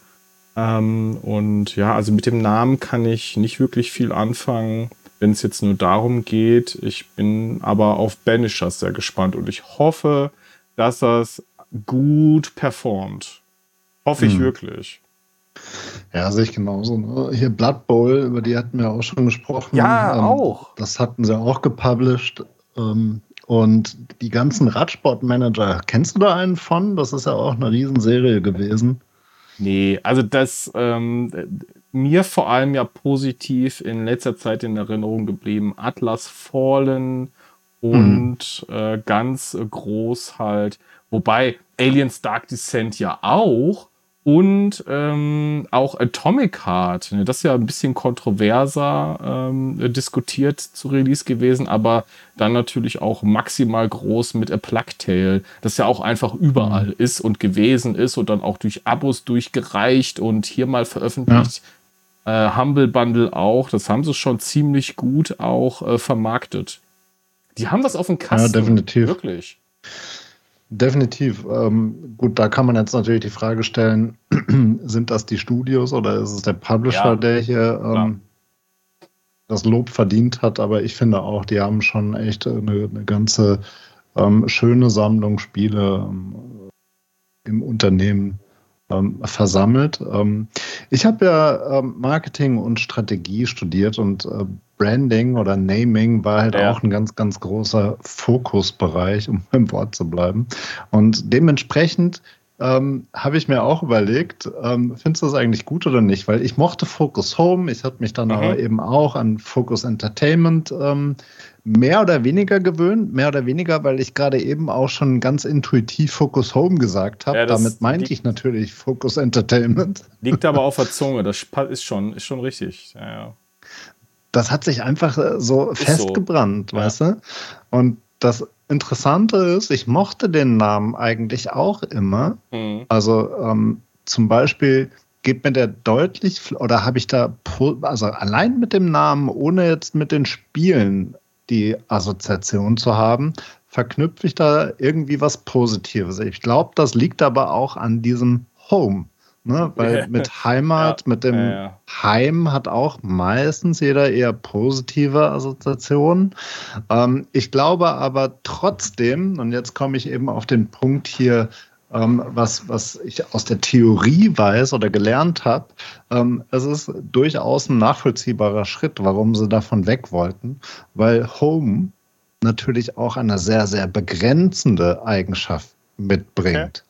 Ähm, und ja, also mit dem Namen kann ich nicht wirklich viel anfangen, wenn es jetzt nur darum geht. Ich bin aber auf Banishers sehr gespannt und ich hoffe, dass das gut performt. Hoffe ich hm. wirklich. Ja, sehe ich genauso. Ne? Hier Blood Bowl, über die hatten wir auch schon gesprochen. Ja, ähm, auch. Das hatten sie auch gepublished. Ähm, und die ganzen Radsportmanager, kennst du da einen von? Das ist ja auch eine Riesenserie gewesen. Nee, also das ähm, mir vor allem ja positiv in letzter Zeit in Erinnerung geblieben. Atlas Fallen und mhm. äh, ganz groß halt, wobei Aliens Dark Descent ja auch, und ähm, auch Atomic Heart. Ne, das ist ja ein bisschen kontroverser ähm, diskutiert zu Release gewesen, aber dann natürlich auch maximal groß mit A Plug Tale, das ja auch einfach überall mhm. ist und gewesen ist und dann auch durch Abos durchgereicht und hier mal veröffentlicht. Ja. Äh, Humble Bundle auch, das haben sie schon ziemlich gut auch äh, vermarktet. Die haben das auf dem Kasten. Ja, definitiv. Wirklich. Definitiv. Ähm, gut, da kann man jetzt natürlich die Frage stellen, <clears throat> sind das die Studios oder ist es der Publisher, ja, der hier ähm, das Lob verdient hat? Aber ich finde auch, die haben schon echt eine, eine ganze ähm, schöne Sammlung Spiele ähm, im Unternehmen ähm, versammelt. Ähm, ich habe ja Marketing und Strategie studiert und äh, Branding oder Naming war halt ja. auch ein ganz, ganz großer Fokusbereich, um <laughs> im Wort zu bleiben. Und dementsprechend ähm, habe ich mir auch überlegt, ähm, findest du das eigentlich gut oder nicht? Weil ich mochte Focus Home, ich habe mich dann mhm. aber eben auch an Focus Entertainment ähm, mehr oder weniger gewöhnt, mehr oder weniger, weil ich gerade eben auch schon ganz intuitiv Focus Home gesagt habe. Ja, Damit meinte ich natürlich Focus Entertainment. Liegt aber auf der <laughs> Zunge, das ist schon, ist schon richtig. Ja, ja. Das hat sich einfach äh, so ist festgebrannt, so. weißt du? Und das Interessante ist, ich mochte den Namen eigentlich auch immer. Mhm. Also ähm, zum Beispiel geht mir der deutlich, oder habe ich da, also allein mit dem Namen, ohne jetzt mit den Spielen die Assoziation zu haben, verknüpfe ich da irgendwie was Positives. Ich glaube, das liegt aber auch an diesem Home. Ne? Weil <laughs> mit Heimat, ja. mit dem ja, ja. Heim hat auch meistens jeder eher positive Assoziationen. Ähm, ich glaube aber trotzdem, und jetzt komme ich eben auf den Punkt hier, ähm, was, was ich aus der Theorie weiß oder gelernt habe, ähm, es ist durchaus ein nachvollziehbarer Schritt, warum sie davon weg wollten, weil Home natürlich auch eine sehr, sehr begrenzende Eigenschaft mitbringt.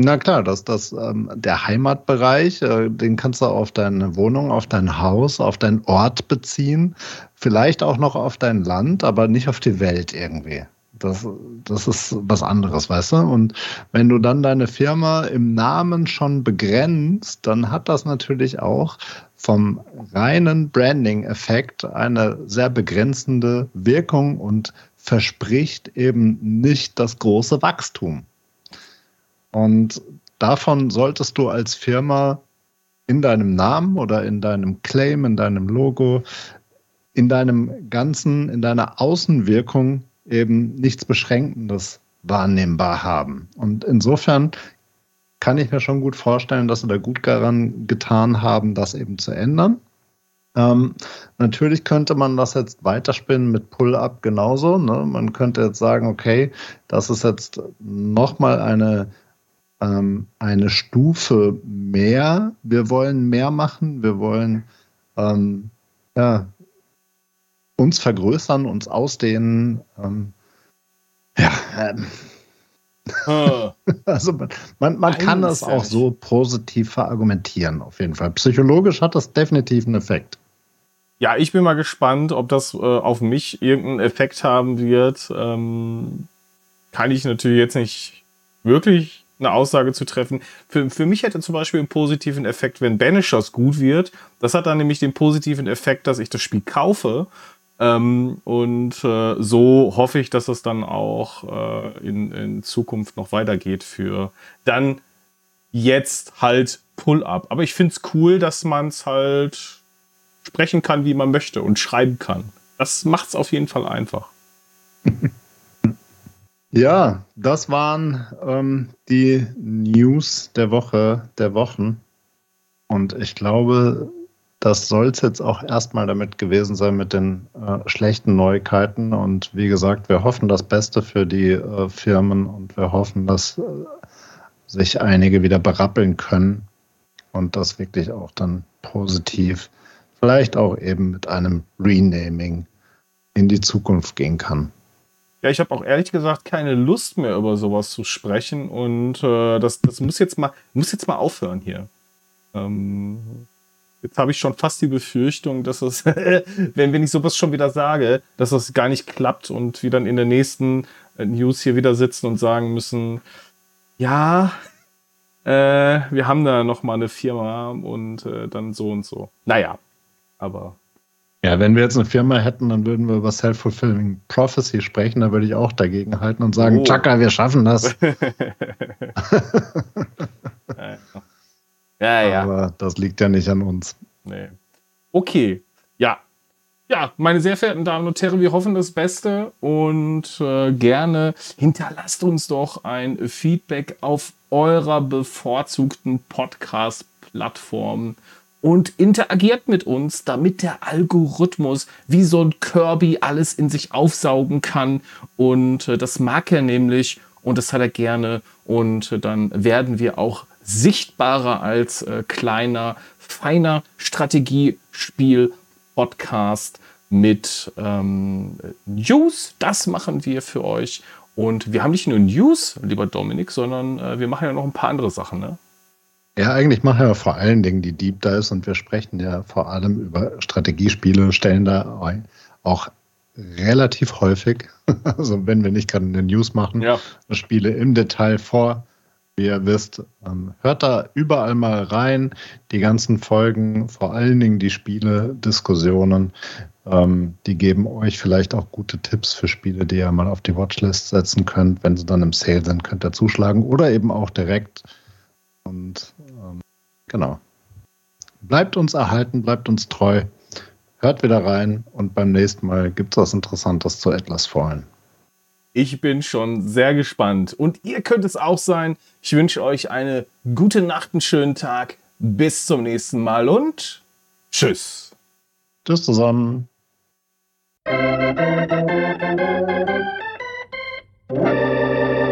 Na klar, das, das, ähm, der Heimatbereich, äh, den kannst du auf deine Wohnung, auf dein Haus, auf deinen Ort beziehen, vielleicht auch noch auf dein Land, aber nicht auf die Welt irgendwie. Das, das ist was anderes, weißt du? Und wenn du dann deine Firma im Namen schon begrenzt, dann hat das natürlich auch vom reinen Branding-Effekt eine sehr begrenzende Wirkung und verspricht eben nicht das große Wachstum. Und davon solltest du als Firma in deinem Namen oder in deinem Claim, in deinem Logo, in deinem ganzen, in deiner Außenwirkung eben nichts Beschränkendes wahrnehmbar haben. Und insofern kann ich mir schon gut vorstellen, dass sie da gut daran getan haben, das eben zu ändern. Ähm, natürlich könnte man das jetzt weiterspinnen mit Pull-up genauso. Ne? Man könnte jetzt sagen, okay, das ist jetzt nochmal eine ähm, eine Stufe mehr. Wir wollen mehr machen, wir wollen ähm, ja, uns vergrößern, uns ausdehnen. Ähm, ja, ähm, ah. <laughs> also man, man, man kann das auch so positiv verargumentieren, auf jeden Fall. Psychologisch hat das definitiv einen Effekt. Ja, ich bin mal gespannt, ob das äh, auf mich irgendeinen Effekt haben wird. Ähm, kann ich natürlich jetzt nicht wirklich eine Aussage zu treffen. Für, für mich hätte zum Beispiel einen positiven Effekt, wenn Banishers gut wird. Das hat dann nämlich den positiven Effekt, dass ich das Spiel kaufe. Ähm, und äh, so hoffe ich, dass es dann auch äh, in, in Zukunft noch weitergeht für dann jetzt halt Pull-up. Aber ich finde es cool, dass man es halt sprechen kann, wie man möchte und schreiben kann. Das macht es auf jeden Fall einfach. <laughs> Ja, das waren ähm, die News der Woche, der Wochen. Und ich glaube, das soll es jetzt auch erstmal damit gewesen sein mit den äh, schlechten Neuigkeiten. Und wie gesagt, wir hoffen das Beste für die äh, Firmen und wir hoffen, dass äh, sich einige wieder berappeln können und das wirklich auch dann positiv, vielleicht auch eben mit einem Renaming in die Zukunft gehen kann. Ja, ich habe auch ehrlich gesagt keine Lust mehr über sowas zu sprechen und äh, das, das muss jetzt mal muss jetzt mal aufhören hier. Ähm, jetzt habe ich schon fast die Befürchtung, dass es, <laughs> wenn, wenn ich sowas schon wieder sage, dass das gar nicht klappt und wir dann in der nächsten äh, News hier wieder sitzen und sagen müssen, ja, äh, wir haben da noch mal eine Firma und äh, dann so und so. Naja, aber ja, wenn wir jetzt eine Firma hätten, dann würden wir über Self-Fulfilling Prophecy sprechen. Da würde ich auch dagegen halten und sagen, oh. Chaka, wir schaffen das. <laughs> ja, ja. Aber das liegt ja nicht an uns. Nee. Okay. Ja. Ja, meine sehr verehrten Damen und Herren, wir hoffen das Beste und äh, gerne hinterlasst uns doch ein Feedback auf eurer bevorzugten Podcast-Plattform und interagiert mit uns, damit der Algorithmus wie so ein Kirby alles in sich aufsaugen kann. Und äh, das mag er nämlich und das hat er gerne. Und äh, dann werden wir auch sichtbarer als äh, kleiner, feiner Strategiespiel-Podcast mit ähm, News. Das machen wir für euch. Und wir haben nicht nur News, lieber Dominik, sondern äh, wir machen ja noch ein paar andere Sachen. Ne? Ja, eigentlich machen wir vor allen Dingen die Deep Dives und wir sprechen ja vor allem über Strategiespiele, stellen da auch relativ häufig. <laughs> Also wenn wir nicht gerade eine News machen, Ja. Spiele im Detail vor. Wie ihr wisst, ähm, hört da überall mal rein. Die ganzen Folgen, vor allen Dingen die Spiele, Diskussionen, ähm, die geben euch vielleicht auch gute Tipps für Spiele, die ihr mal auf die Watchlist setzen könnt. Wenn sie dann im Sale sind, könnt ihr zuschlagen oder eben auch direkt. Und genau. Bleibt uns erhalten, bleibt uns treu. Hört wieder rein und beim nächsten Mal gibt es was Interessantes zu Atlas Fallen. Ich bin schon sehr gespannt. Und ihr könnt es auch sein. Ich wünsche euch eine gute Nacht, einen schönen Tag. Bis zum nächsten Mal und tschüss. Tschüss zusammen. Thank you.